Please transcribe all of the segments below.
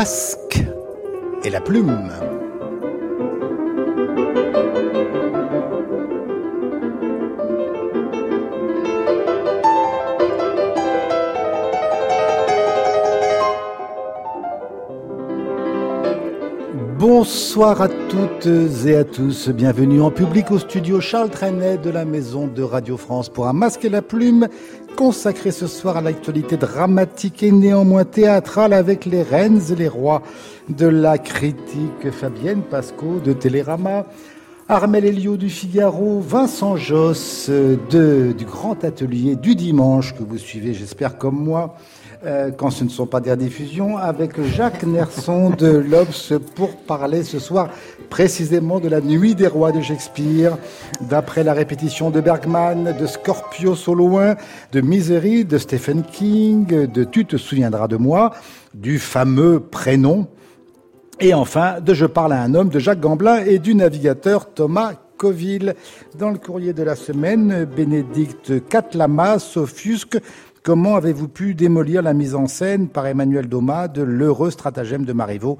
Masque et la plume. Bonsoir à toutes et à tous. Bienvenue en public au studio Charles Trenet de la Maison de Radio France pour un masque et la plume consacré ce soir à l'actualité dramatique et néanmoins théâtrale avec les reines et les rois de la critique. Fabienne Pasco de Télérama, Armel Elio du Figaro, Vincent Josse du Grand Atelier du Dimanche que vous suivez j'espère comme moi euh, quand ce ne sont pas des rediffusions, avec Jacques Nerson de l'Obs pour parler ce soir précisément de la Nuit des Rois de Shakespeare, d'après la répétition de Bergman, de Scorpio au loin, de Misery, de Stephen King, de Tu te souviendras de moi, du fameux prénom, et enfin de Je parle à un homme de Jacques Gamblin et du navigateur Thomas Coville. Dans le courrier de la semaine, Bénédicte Catlama s'offusque Comment avez-vous pu démolir la mise en scène par Emmanuel Doma de l'heureux stratagème de Marivaux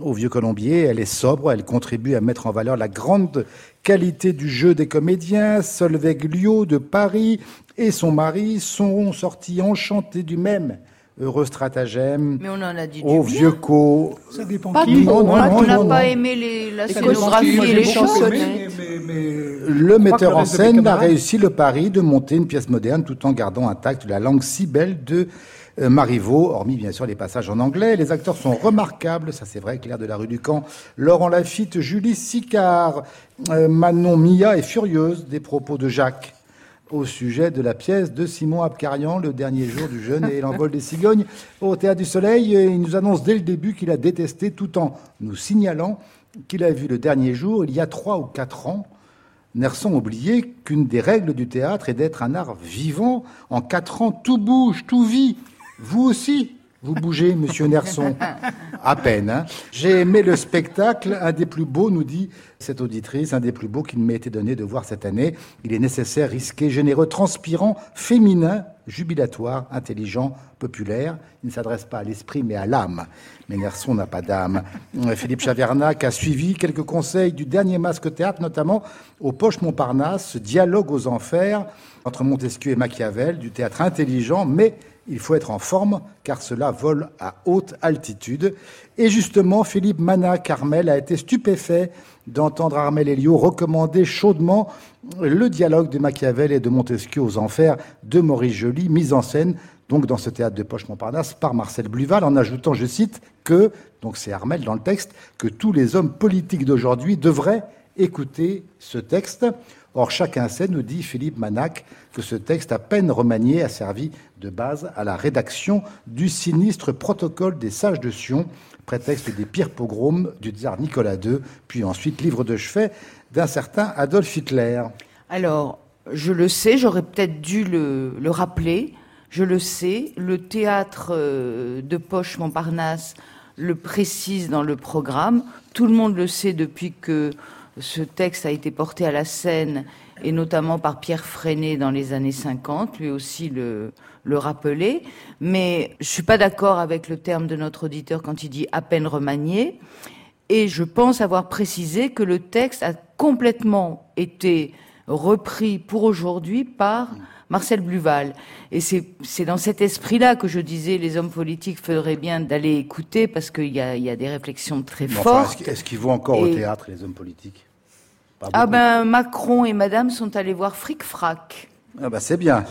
au Vieux Colombier? Elle est sobre, elle contribue à mettre en valeur la grande qualité du jeu des comédiens. Solveig Liot de Paris et son mari sont sortis enchantés du même heureux stratagème. Mais on en a dit au vieux co. Ça dépend pas qui. Non, on n'a pas aimé les, la scénographie et les chansonnettes. Le metteur en scène a réussi le pari de monter une pièce moderne tout en gardant intacte la langue si belle de euh, Marivaux, hormis bien sûr les passages en anglais. Les acteurs sont remarquables, ça c'est vrai, Claire de la rue du Camp, Laurent Lafitte, Julie Sicard, euh, Manon Mia est furieuse des propos de Jacques au sujet de la pièce de Simon Abkarian, Le dernier jour du jeûne et l'envol des cigognes au Théâtre du Soleil. Il nous annonce dès le début qu'il a détesté tout en nous signalant qu'il a vu le dernier jour il y a trois ou quatre ans. Nerson oubliait qu'une des règles du théâtre est d'être un art vivant. En quatre ans, tout bouge, tout vit. Vous aussi, vous bougez, monsieur Nerson. À peine. Hein. J'ai aimé le spectacle, un des plus beaux, nous dit cette auditrice, un des plus beaux qu'il m'ait été donné de voir cette année. Il est nécessaire, risqué, généreux, transpirant, féminin, jubilatoire, intelligent, populaire. Il ne s'adresse pas à l'esprit, mais à l'âme. Mais Nerson n'a pas d'âme. Philippe Chavernac a suivi quelques conseils du dernier masque théâtre, notamment au Poche Montparnasse, dialogue aux enfers entre Montesquieu et Machiavel, du théâtre intelligent, mais il faut être en forme car cela vole à haute altitude. Et justement, Philippe Mana Carmel a été stupéfait d'entendre Armel Elio recommander chaudement le dialogue de Machiavel et de Montesquieu aux enfers de Maurice Joly, mise en scène donc dans ce théâtre de Poche Montparnasse par Marcel Bluval, en ajoutant, je cite, que, donc c'est Armel dans le texte, que tous les hommes politiques d'aujourd'hui devraient écouter ce texte. Or, chacun sait, nous dit Philippe Manac, que ce texte à peine remanié a servi de base à la rédaction du sinistre protocole des sages de Sion, prétexte des pires pogroms du tsar Nicolas II, puis ensuite livre de chevet d'un certain Adolf Hitler. Alors, je le sais, j'aurais peut-être dû le, le, rappeler, je le sais, le théâtre euh, de Poche Montparnasse le précise dans le programme, tout le monde le sait depuis que ce texte a été porté à la scène, et notamment par Pierre Freinet dans les années 50, lui aussi le, le rappelait. Mais je suis pas d'accord avec le terme de notre auditeur quand il dit à peine remanié. Et je pense avoir précisé que le texte a complètement été repris pour aujourd'hui par Marcel Bluval. Et c'est dans cet esprit-là que je disais les hommes politiques feraient bien d'aller écouter parce qu'il y a, y a, des réflexions très fortes. Est-ce qu'ils vont encore au théâtre, les hommes politiques? Ah ben Macron et Madame sont allés voir Fric Frac. Ah bah c'est bien.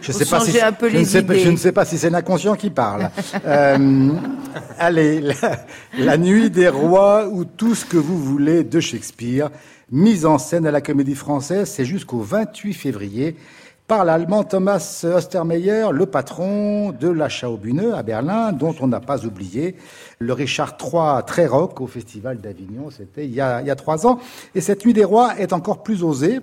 Je, sais pas si, je, ne sais, je, ne sais, pas si c'est l'inconscient qui parle. euh, allez, la, la, nuit des rois ou tout ce que vous voulez de Shakespeare, mise en scène à la Comédie Française, c'est jusqu'au 28 février par l'allemand Thomas Ostermeyer, le patron de la Schaubühne à Berlin, dont on n'a pas oublié le Richard III très rock au Festival d'Avignon, c'était il, il, y a trois ans. Et cette Nuit des Rois est encore plus osée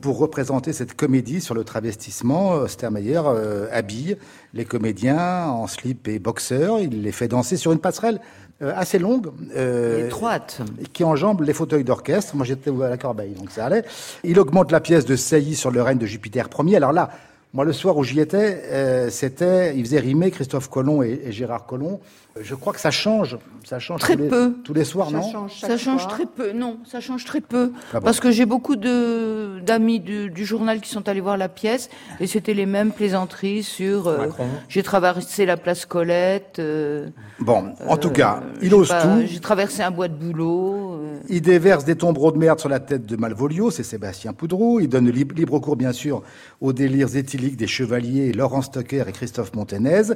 pour représenter cette comédie sur le travestissement. Ostermeyer euh, habille les comédiens en slip et boxeur, il les fait danser sur une passerelle assez longue, euh, étroite, qui enjambe les fauteuils d'orchestre. Moi, j'étais à la corbeille, donc ça allait. Il augmente la pièce de Sailly sur le règne de Jupiter Ier. Alors là, Moi, le soir où j'y étais, euh, c'était, il faisait rimer Christophe Colomb et, Gérard Collomb. Je crois que ça change, ça change très tous les, peu. tous les soirs, ça non change Ça change très peu. Non, ça change très peu, ah parce que j'ai beaucoup de d'amis du, du, journal qui sont allés voir la pièce et c'était les mêmes plaisanteries sur. Euh, j'ai traversé la place Colette. Euh, bon, en tout cas, il ose tout. J'ai traversé un bois de boulot. Il déverse des tombereaux de merde sur la tête de Malvolio, c'est Sébastien Poudreau. Il donne libre, libre cours, bien sûr, aux délires éthyliques des chevaliers Laurent Stocker et Christophe Montenez.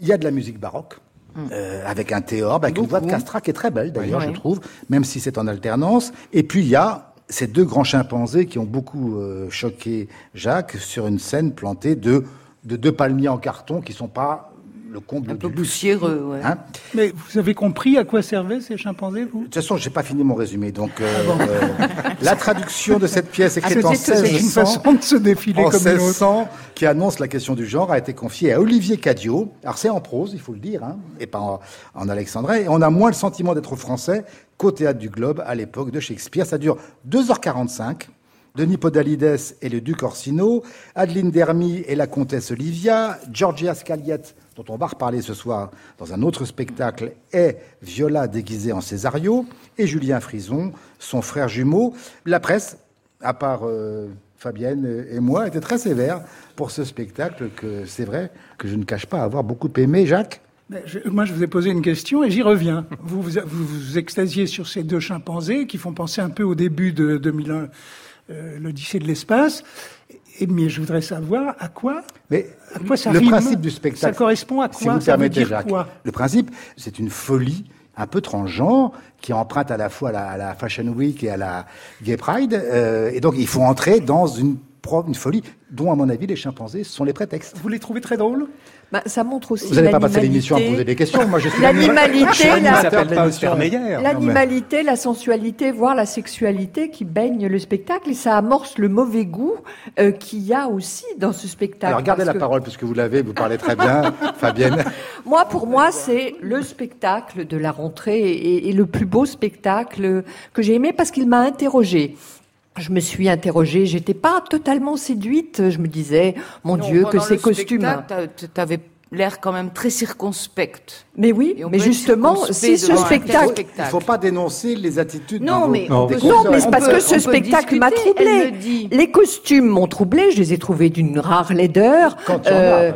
Il y a de la musique baroque. Mm. Euh, avec un théorbe, avec une voix de Castra qui est très belle d'ailleurs, je trouve, même si c'est en alternance. Et puis il y a ces deux grands chimpanzés qui ont beaucoup euh, choqué Jacques sur une scène plantée de, de deux palmiers en carton qui sont pas le comble un peu poussiéreux. Ouais. Hein Mais vous avez compris à quoi servaient ces chimpanzés, vous? De toute façon, j'ai pas fini mon résumé. Donc, euh, ah euh, la traduction de cette pièce écrite ah, en 1600, une de se défiler en comme 1600, qui annonce la question du genre, a été confiée à Olivier Cadio. Alors, c'est en prose, il faut le dire, hein, et pas en, en alexandrin. Et on a moins le sentiment d'être français qu'au théâtre du Globe à l'époque de Shakespeare. Ça dure 2h45. Denis Podalides et le duc Orsino, Adeline Dermy et la comtesse Olivia, Georgia Scaliette dont on va reparler ce soir dans un autre spectacle, est Viola déguisée en Césario, et Julien Frison, son frère jumeau. La presse, à part euh, Fabienne et moi, était très sévère pour ce spectacle que c'est vrai que je ne cache pas avoir beaucoup aimé. Jacques? Moi, je vous ai posé une question et j'y reviens. Vous vous, vous extasiez sur ces deux chimpanzés qui font penser un peu au début de 2001, euh, l'Odyssée de l'espace. Et, mais je voudrais savoir à quoi, mais à quoi ça Le principe du spectacle. Ça correspond à quoi Si vous ça permettez, Jacques. Quoi? le principe, c'est une folie un peu transgenre qui emprunte à la fois à la, Fashion Week et à la Gay Pride. Euh, et donc, il faut entrer dans une, une folie dont, à mon avis, les chimpanzés sont les prétextes. Vous les trouvez très drôles? Bah, ça montre aussi Vous n'allez pas passer l'émission à poser des questions. Moi, je suis l'animalité, la... l'animalité, la sensualité, voire la sexualité qui baigne le spectacle et ça amorce le mauvais goût euh, qu'il y a aussi dans ce spectacle. Alors, gardez la parole puisque vous l'avez, vous parlez très bien, Fabienne. Moi, pour moi, c'est le spectacle de la rentrée et, et le plus beau spectacle que j'ai aimé parce qu'il m'a interrogé je me suis interrogée, j'étais pas totalement séduite. Je me disais, mon Dieu, que ces costumes. Tu avais l'air quand même très circonspect. Mais oui, mais justement, si ce spectacle... Il ne faut pas dénoncer les attitudes. Non, mais, non. mais c'est parce que ce spectacle m'a troublé. Les costumes m'ont troublé, je les ai trouvés d'une rare laideur. Quand il y en a, euh,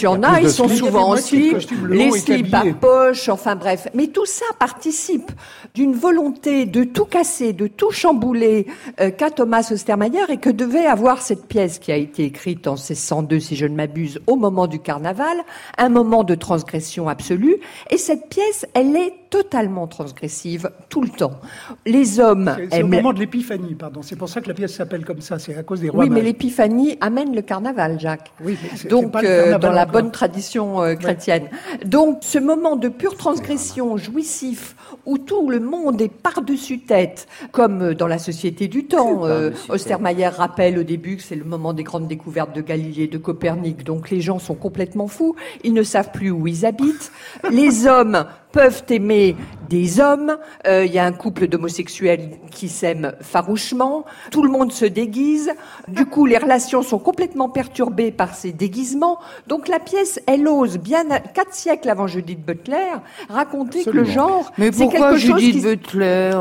y en ils sont souvent aussi les slips à poche, enfin bref. Mais tout ça participe d'une volonté de tout casser, de tout chambouler euh, qu'a Thomas Ostermayer et que devait avoir cette pièce qui a été écrite en 1602, si je ne m'abuse, au moment du carnaval, un moment de transgression absolue. Et cette pièce, elle est totalement transgressive tout le temps. Les hommes C'est au moment de l'épiphanie, pardon. C'est pour ça que la pièce s'appelle comme ça. C'est à cause des rois. Oui, mais l'épiphanie amène le carnaval, Jacques. Oui, donc euh, dans la bonne tradition euh, chrétienne. Donc ce moment de pure transgression, jouissif, où tout le monde est par-dessus tête, comme euh, dans la société du temps. Ostermayer rappelle au début que c'est le moment des grandes découvertes de Galilée, de Copernic. Donc les gens sont complètement fous. Ils ne savent plus où ils habitent. Les hommes peuvent aimer des hommes. Euh, il y a un couple d'homosexuels qui s'aiment farouchement. Tout le monde se déguise. Du coup, les relations sont complètement perturbées par ces déguisements. Donc la pièce, elle ose, bien quatre siècles avant Judith Butler, raconter que le genre, Mais pourquoi Judith Butler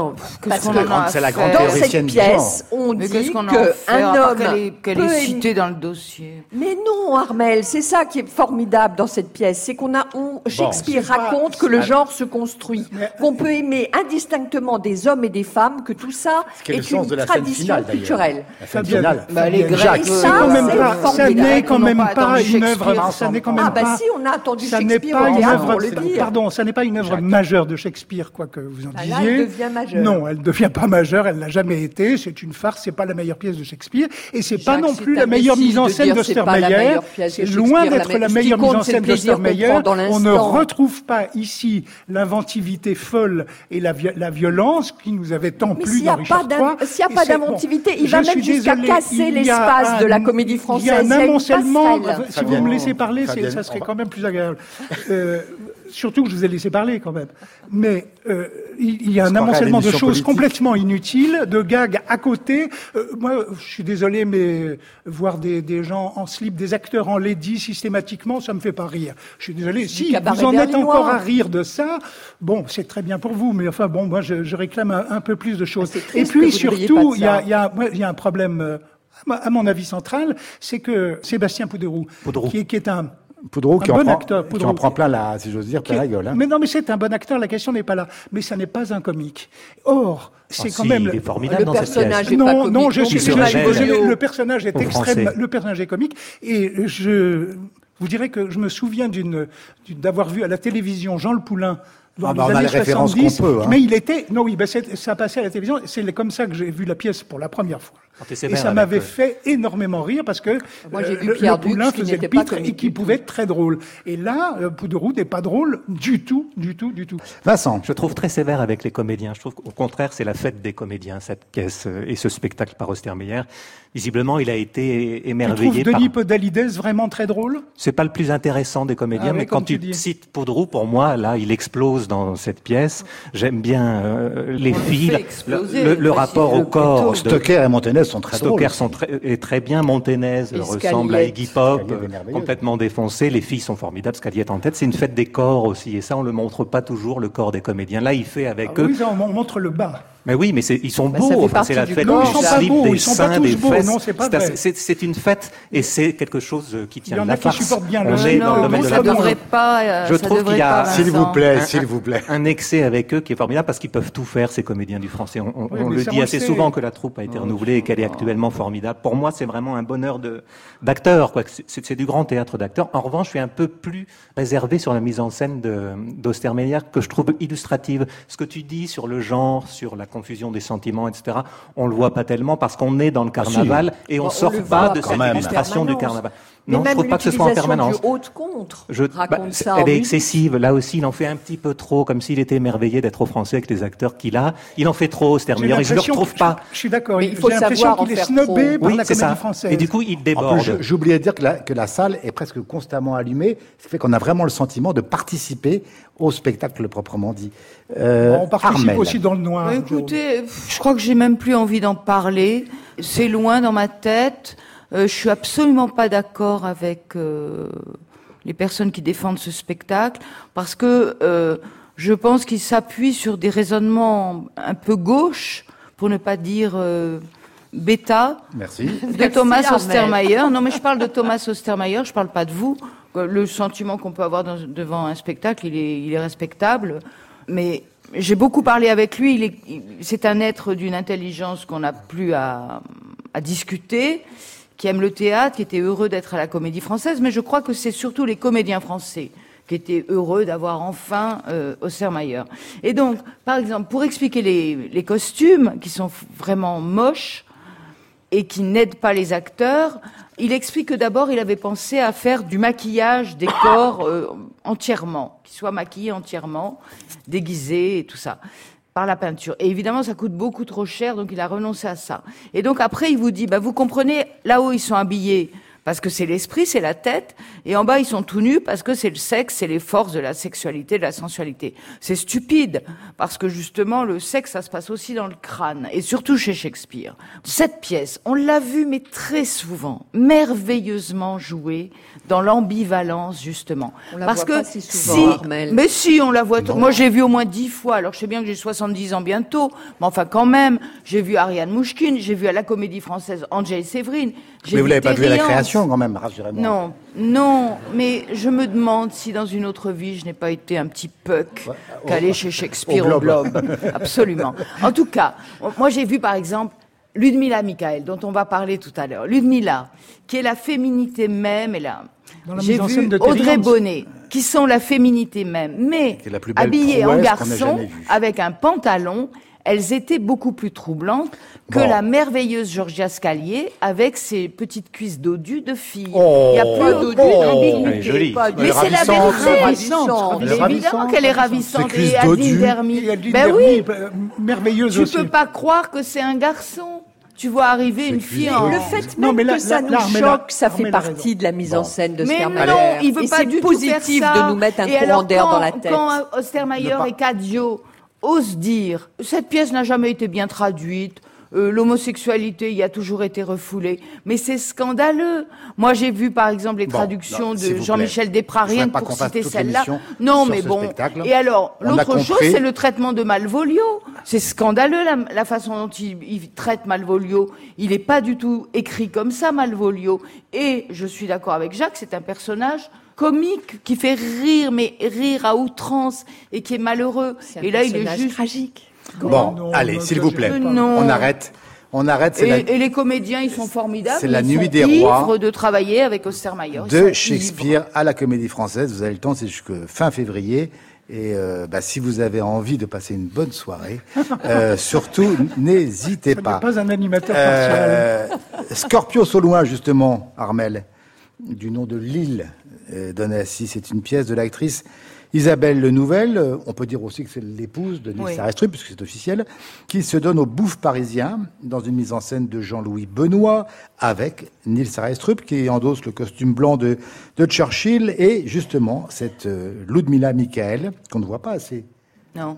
Parce que c'est la grande dans cette pièce, on dit qu'un homme qu'elle est, citée dans le dossier. Mais non, Armel, c'est ça qui est formidable dans cette pièce, c'est qu'on a, on, Shakespeare raconte que le genre se construit qu'on peut aimer indistinctement des hommes et des femmes, que tout ça est, une tradition culturelle. La fin finale. Bah, les Grecs, ça n'est quand même pas une œuvre. Ça n'est quand même ah bah pas. si, on a attendu Shakespeare théâtre, le dire. Pardon, ça n'est pas une œuvre majeure de Shakespeare, quoi que vous en disiez. Ah, elle devient majeure. Non, elle ne devient pas majeure. Elle n'a jamais été. C'est une farce. C'est pas la meilleure pièce de Shakespeare, et c'est pas non plus la meilleure mise en scène de Stermeyer. C'est loin d'être la meilleure mise en scène de Stermeyer. On ne retrouve pas ici l'inventivité folle et la, la violence qui nous avait tant plu dans Richard III. S'il n'y a pas d'inventivité, il va même jusqu'à casser l'espace de la comédie française. Il y a un amoncellement. Si vous me laissez parler, ça serait quand même plus agréable. Euh, surtout que je vous ai laissé parler quand même. Mais euh, il y a un amoncellement de choses complètement inutiles, de gags à côté. Euh, moi, je suis désolé, mais voir des, des, gens en slip, des acteurs en lady systématiquement, ça me fait pas rire. Je suis désolé. Si vous en êtes encore à rire de ça, bon, c'est très bien pour vous, mais enfin bon, moi, je, je réclame un, peu plus de choses. Et puis surtout, il y a, y, a, y a un problème. Euh, à mon avis central, c'est que Sébastien Pouderou, Qui, qui est un Poudreau qui, en prend, acteur, qui en prend plein la, si j'ose dire, plein la gueule. Hein. Mais non, mais c'est un bon acteur. La question n'est pas là. Mais ça n'est pas un comique. Or, c'est ah, quand même. Il est formidable le dans personnage cette pièce. non, pas non, je suis. le personnage est extrême. Le personnage est comique et je vous dirais que je me souviens d'une d'avoir vu à la télévision Jean Le Poulain dans ah bah les années 70, peut, hein. mais il était, non oui, ben ça passait à la télévision, c'est comme ça que j'ai vu la pièce pour la première fois. Et ça m'avait fait énormément rire parce que Moi, j'ai vu Pierre le Poulain faisait le pitre et qui pouvait être très drôle. Et là, euh, Poudreau n'est pas drôle du tout, du tout, du tout. Vincent. Je trouve très sévère avec les comédiens. Je trouve qu'au contraire, c'est la fête des comédiens, cette pièce euh, et ce spectacle par Ostermeyer. Visiblement, il a été émerveillé. Tu trouves Denis par... vraiment très drôle? C'est pas le plus intéressant des comédiens, ah mais quand tu, cites Poudreau, pour moi, là, il explose dans cette pièce. J'aime bien euh, les filles, le, rapport au corps. Stoker et Montenez sont très Stoker sont très, est très bien. Montenez ressemble à Iggy Pop, complètement défoncé. Les filles sont formidables. Scaliette en tête. C'est une fête des corps aussi, et ça, on le montre pas toujours le corps des comédiens. Là, il fait avec ah eux. Oui, on montre le bas. Mais oui, mais ils sont bah, beaux. c'est la fête du slip, des seins, des fesses. C'est une fête et c'est quelque chose euh, qui tient de la farce. bien On est dans le domaine de la devrait pas. Euh, Je trouve qu'il y a, s'il vous plaît, s'il vous plaît, un excès avec eux qui est formidable parce qu'ils peuvent tout faire ces comédiens du français. On, le dit assez souvent que la troupe a été renouvelée et qu'elle est actuellement formidable. Pour moi, c'est vraiment un bonheur de d'acteur. C'est du grand théâtre d'acteurs. En revanche, je suis un peu plus réservé sur la mise en scène d'Ostermeyer que je trouve illustrative. Ce que tu dis sur le genre, sur la confusion des sentiments, etc. On le voit pas tellement parce qu'on est dans le ah, carnaval et on, sort pas de cette illustration du carnaval. Non, je trouve pas que ce soit en permanence. Du haute contre je, bah, elle est excessive. Là aussi, il en fait un petit peu trop, comme s'il était émerveillé d'être au français avec les acteurs qu'il a. Il en fait trop, Stermeyer, et je le retrouve pas. Je, suis d'accord. Il faut savoir qu'il est snobé par la comédie ça. française. Et du coup, il déborde. J'oubliais de dire que la, que la salle est presque constamment allumée, ce qui fait qu'on a vraiment le sentiment de participer au spectacle proprement dit. Euh, on participe aussi dans le noir. écoutez, je crois que j'ai même plus envie d'en parler. C'est loin dans ma tête. Euh, je suis absolument pas d'accord avec euh, les personnes qui défendent ce spectacle parce que euh, je pense qu'il s'appuie sur des raisonnements un peu gauches, pour ne pas dire euh, bêta, Merci. de Thomas Ostermeyer. Non, mais je parle de Thomas Ostermeyer, je parle pas de vous. Le sentiment qu'on peut avoir devant un spectacle, il est, il est respectable, mais j'ai beaucoup parlé avec lui. C'est un être d'une intelligence qu'on n'a plus à, à, discuter, qui aime le théâtre, qui était heureux d'être à la Comédie Française. Mais je crois que c'est surtout les comédiens français qui étaient heureux d'avoir enfin euh, Ossermayer. Et donc, par exemple, pour expliquer les, les costumes qui sont vraiment moches, et qui n'aide pas les acteurs. Il explique que d'abord, il avait pensé à faire du maquillage des corps euh, entièrement, qui soient maquillés entièrement, déguisés et tout ça, par la peinture. Et évidemment, ça coûte beaucoup trop cher, donc il a renoncé à ça. Et donc après, il vous dit, bah, vous comprenez, là où ils sont habillés, parce que c'est l'esprit, c'est la tête, et en bas ils sont tout nus parce que c'est le sexe, c'est les forces de la sexualité, de la sensualité. C'est stupide, parce que justement le sexe, ça se passe aussi dans le crâne, et surtout chez Shakespeare. Cette pièce, on l'a vue, mais très souvent, merveilleusement jouée dans l'ambivalence justement. On la parce voit que pas si, souvent, si mais si on la voit, moi j'ai vu au moins dix fois. Alors je sais bien que j'ai 70 ans bientôt, mais enfin quand même, j'ai vu Ariane Mouchkine, j'ai vu à la Comédie Française Angèle Séverine. Mais vous l'avez pas vu à la création quand même, rassurez-moi. Non, non, mais je me demande si dans une autre vie je n'ai pas été un petit puck calé chez Shakespeare au globe. Au globe. Absolument. En tout cas, moi j'ai vu par exemple Ludmila Michael, dont on va parler tout à l'heure. Ludmila, qui est la féminité même, et là, j'ai vu Audrey Bonnet, qui sont la féminité même, mais habillées en garçon, avec un pantalon, elles étaient beaucoup plus troublantes que la merveilleuse Georgia Scalier avec ses petites cuisses dodues de fille. Oh, Il n'y a plus d'odieux d'ambiguïté. Mais c'est la vérité. Évidemment qu'elle est ravissante. Et Adine Dermy. Ben oui. Merveilleuse tu aussi. peux pas croire que c'est un garçon tu vois arriver une fille en... Le fait même que ça nous choque, ça fait partie de la mise en scène de Mais non, il veut pas du positif de nous mettre un courant d'air dans la tête. Quand Ostermayer et Cadio ose dire cette pièce n'a jamais été bien traduite, euh, l'homosexualité y a toujours été refoulée. Mais c'est scandaleux. Moi, j'ai vu, par exemple, les traductions de Jean-Michel Desprariens pour citer celle-là. Non, mais bon. Et alors, l'autre chose, c'est le traitement de Malvolio. C'est scandaleux la, façon dont il, traite Malvolio. Il n'est pas du tout écrit comme ça, Malvolio. Et je suis d'accord avec Jacques, c'est un personnage comique qui fait rire, mais rire à outrance et qui est malheureux. et là, il est juste tragique. Bon, allez, s'il vous plaît, on arrête. On arrête. Et, et, les comédiens, ils sont formidables. C'est la nuit des rois. de travailler avec Ostermayer. De Shakespeare à la Comédie Française. Vous avez le temps, c'est jusqu'à fin février. Et euh, bah, si vous avez envie de passer une bonne soirée, euh, surtout n'hésitez pas. pas un animateur euh, Scorpio Sauloin, justement, Armel, du nom de Lille euh, Donassi. C'est une pièce de l'actrice Isabelle Le Nouvelle, euh, on peut dire aussi que c'est l'épouse de Nils oui. puisque c'est officiel, qui se donne au bouffe parisien dans une mise en scène de Jean-Louis Benoît avec Nils Arestrup qui endosse le costume blanc de, de Churchill et justement cette euh, Ludmilla Michael qu'on ne voit pas assez,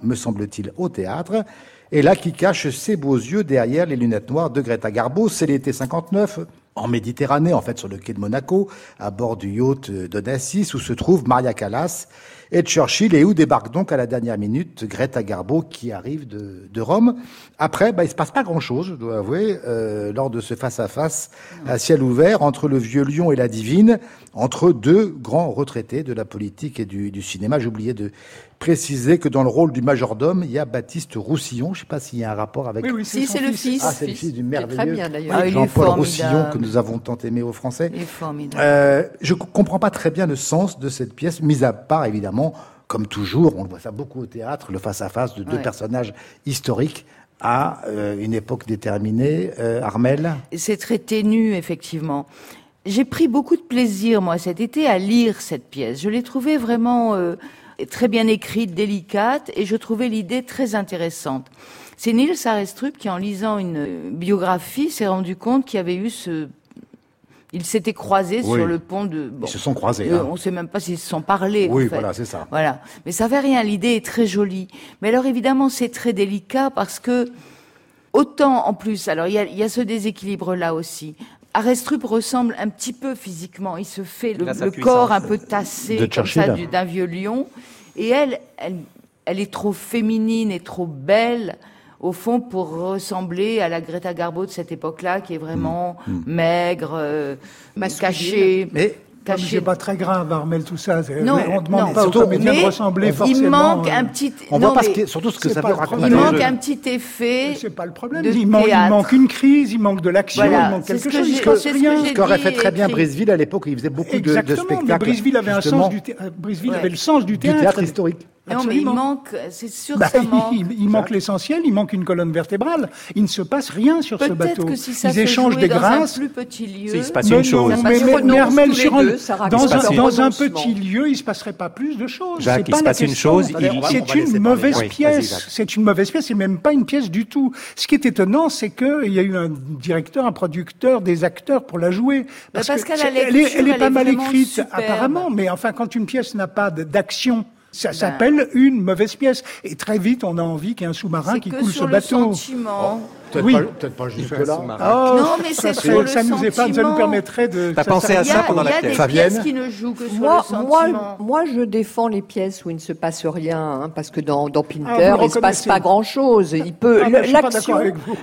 me semble-t-il, au théâtre et là qui cache ses beaux yeux derrière les lunettes noires de Greta Garbo. C'est l'été 59, en Méditerranée, en fait, sur le quai de Monaco, à bord du yacht d'Onassis, où se trouve Maria Callas et Churchill, et où débarque donc à la dernière minute Greta Garbo, qui arrive de, de Rome. Après, bah, il se passe pas grand-chose, je dois avouer, euh, lors de ce face-à-face -à, ciel ouvert entre le vieux lion et la divine, entre deux grands retraités de la politique et du, du cinéma. J'oubliais de préciser que dans le rôle du majordome, il y a Baptiste Roussillon. Je ne sais pas s'il y a un rapport avec. Oui, oui, si, c'est le fils. Ah, c'est le fils du merveilleux ah, Jean-Paul Roussillon que nous avons tant aimé aux Français. Il est formidable. Euh, je comprends pas très bien le sens de cette pièce, mis à part évidemment, comme toujours, on le voit ça beaucoup au théâtre, le face-à-face de deux personnages historiques à euh, une époque déterminée. Euh, Armel C'est très ténu, effectivement. J'ai pris beaucoup de plaisir, moi, cet été, à lire cette pièce. Je l'ai trouvée vraiment euh, très bien écrite, délicate, et je trouvais l'idée très intéressante. C'est Niels Arestrup qui, en lisant une biographie, s'est rendu compte qu'il y avait eu ce ils s'étaient croisés sur le pont de. Ils se sont croisés. Euh, hein. On ne sait même pas s'ils se sont parlés. Oui, voilà, c'est ça. Voilà, mais ça fait rien. L'idée est très jolie. Mais alors évidemment, c'est très délicat parce que autant en plus, alors il y a, y a, ce déséquilibre là aussi. Arestrup ressemble un petit peu physiquement. Il se fait le, corps un peu tassé comme ça d'un vieux lion. Et elle, elle, elle est trop féminine et trop belle au fond pour ressembler à la Greta Garbo de cette époque-là, qui est vraiment mm. Mm. maigre, euh, cachée. Mais c'est pas très grave, Armel, tout ça. Non, on demande pas surtout, aux comédiens de ressembler forcément. Il manque un petit. On voit pas ce surtout ce que ça peut raconter. Il manque un petit effet. C'est pas le problème. Il manque, il, manque, une crise, il manque de l'action, il manque quelque chose. Ce que, rien. Ce qu'aurait fait très bien Briseville à l'époque, il faisait beaucoup de, de spectacles. Mais Briseville avait un sens du Briseville avait le sens du théâtre. Du théâtre historique. Non, mais il manque, c'est sûr bah, ça manque. Il, manque l'essentiel, il manque une colonne vertébrale. Il ne se passe rien sur ce bateau. Que si ça Ils échangent des grâces. Dans un plus petit lieu. il se passe une chose. mais, mais, sur un, dans, un, dans un petit lieu, il ne se passerait pas plus de choses. Jacques, il se passe une chose. C'est une mauvaise pièce. C'est une mauvaise pièce. C'est même pas une pièce du tout. Ce qui est étonnant, c'est qu'il y a eu un directeur, un producteur, des acteurs pour la jouer. Parce qu'elle est pas mal écrite, apparemment. Mais enfin, quand une pièce n'a pas d'action, ça s'appelle une mauvaise pièce. Et très vite, on a envie qu'il y ait un sous-marin qui coule ce bateau. Sentiment. Peut-être oui. pas, peut pas jusque-là. Oh, non, mais c'est sur le ça nous ça nous permettrait de. T'as pensé à ça pendant la pièce Fabienne qui ne jouent que sur moi, le sentiment. Moi, moi, je défends les pièces où il ne se passe rien, hein, parce que dans, dans Pinter, ah, il ne se passe pas grand-chose. Il peut. Ah, l'action,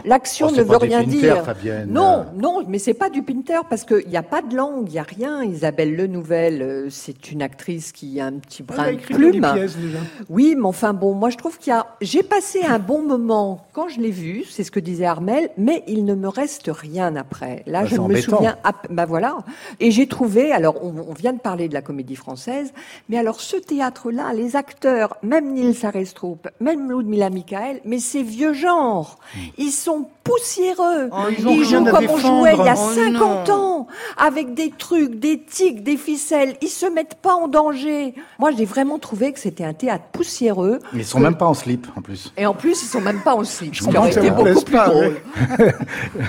l'action oh, ne veut rien Pinter, dire. Fabienne. Non, non, mais c'est pas du Pinter parce qu'il n'y a pas de langue, il n'y a rien. Isabelle Lenouvelle, euh, c'est une actrice qui a un petit brin de plume. Oui, mais enfin bon, moi je trouve qu'il y a. J'ai passé un bon moment quand je l'ai vue, c'est ce que disait Armel, mais il ne me reste rien après. Là, bah, je me souviens. bah voilà. Et j'ai trouvé. Alors, on, vient de parler de la comédie française, mais alors ce théâtre-là, les acteurs, même Nils Arestrup, même Ludmilla Michael, mais ces vieux genres, hmm. ils sont poussiéreux. Oh, ils, jouent comme on jouait il y a 50 ans, avec des trucs, des tics, des ficelles. Ils se mettent pas en danger. Moi, j'ai vraiment trouvé que c'était un théâtre poussiéreux. Mais ils sont même pas en slip, en plus. Et en plus, ils sont même pas en slip. Je ce qui aurait été beaucoup plus drôle.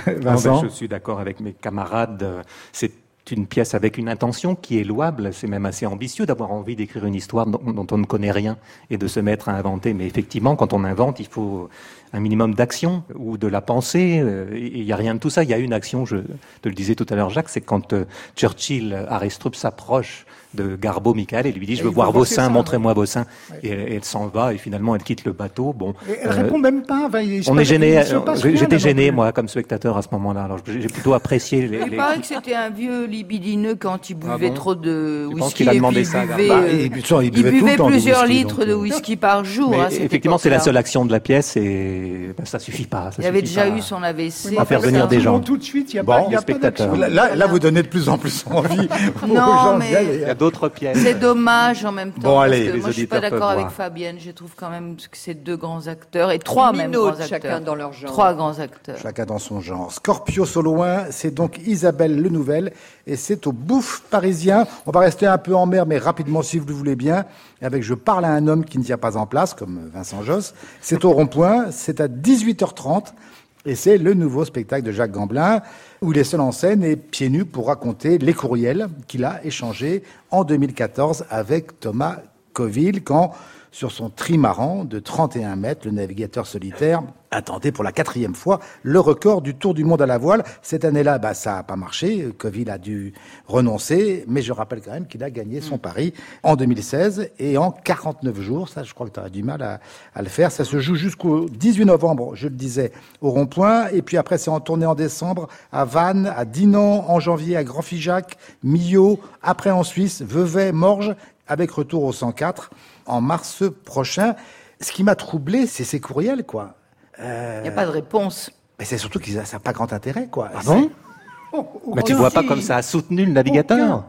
je suis d'accord avec mes camarades. C'est une pièce avec une intention qui est louable. C'est même assez ambitieux d'avoir envie d'écrire une histoire dont, on ne connaît rien et de se mettre à inventer. Mais effectivement, quand on invente, il faut un minimum d'action ou de la pensée. Euh, il n'y a rien de tout ça. Il y a une action, je te le disais tout à l'heure, Jacques, c'est quand euh, Churchill, Aristrup s'approche de Garbo Michael et lui dit je veux voir vos seins, montrez-moi vos seins. Et, elle s'en va et finalement elle quitte le bateau. Bon, elle euh, répond même pas. on est gêné. J'étais gêné moi comme spectateur à ce moment-là. Alors j'ai plutôt apprécié. Les, il paraît que c'était un vieux libidineux quand il ah buvait trop de whisky. Il a demandé ça. il buvait, plusieurs litres de whisky par jour. Hein, effectivement, c'est la seule action de la pièce et ben, ça suffit pas. il avait déjà eu son AVC. À faire venir des gens. Tout de suite, il y a pas spectateurs. Là, vous donnez de plus en plus envie. Non, mais d'autres pièces. C'est dommage en même temps. Bon, allez, parce que moi, je suis pas d'accord avec Fabienne. Je trouve quand même que c'est deux grands acteurs et trois même grands acteurs. Chacun dans leur genre. Trois grands acteurs. Chacun dans son genre. Scorpio Soloin, c'est donc Isabelle Le Nouvel et c'est au Bouffe parisien. On va rester un peu en mer, mais rapidement si vous le voulez bien. Avec Je parle à un homme qui ne tient pas en place, comme Vincent Josse. C'est au rond-point. C'est à 18h30. Et c'est le nouveau spectacle de Jacques Gamblin, où il est seul en scène et pieds nus pour raconter les courriels qu'il a échangés en 2014 avec Thomas Coville, quand sur son trimaran de 31 mètres, le navigateur solitaire a tenté pour la quatrième fois le record du Tour du monde à la voile. Cette année-là, bah, ça n'a pas marché. Coville a dû renoncer, mais je rappelle quand même qu'il a gagné son pari en 2016 et en 49 jours. Ça, je crois que tu aurais du mal à, à, le faire. Ça se joue jusqu'au 18 novembre, je le disais, au rond-point. Et puis après, c'est en tournée en décembre à Vannes, à Dinan, en janvier à Grand-Figeac, Millau, après en Suisse, Vevey, Morges, avec retour au 104 en mars prochain. Ce qui m'a troublé, c'est ces courriels, quoi. Il n'y a pas de réponse. Mais c'est surtout qu'ils n'ont pas grand intérêt, quoi. Ah bon Mais tu vois pas comme ça a soutenu le navigateur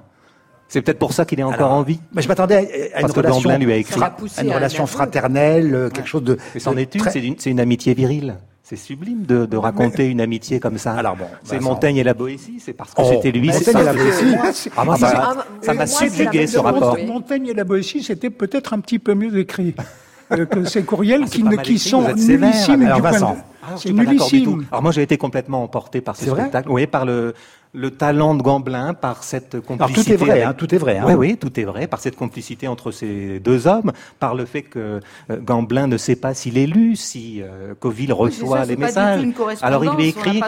c'est peut-être pour ça qu'il est encore en vie. Mais je m'attendais à, une relation, lui a écrit. une relation fraternelle, euh, quelque chose de. c'en est une, c'est une, amitié virile. C'est sublime de, raconter une amitié comme ça. Alors bon, c'est bah, Montaigne et la Boétie, c'est parce que oh, c'était lui. Montaigne et la Boétie. Ah, ça m'a subjugué ce rapport. Montaigne et la Boétie, c'était peut-être un petit peu mieux écrit. Euh, que ces courriels ah, qui, ne, qui sont nullissimes. Alors, Vincent, ah, c'est nullissime. Alors moi j'ai été complètement emporté par ce spectacle. Oui, par le le talent de Gamblin par cette complicité. tout est vrai, hein, tout est vrai. Hein. Oui, oui, tout est vrai, par cette complicité entre ces deux hommes, par le fait que euh, Gamblin ne sait pas s'il est lu, si euh, Coville reçoit les messages. Alors il lui écrit,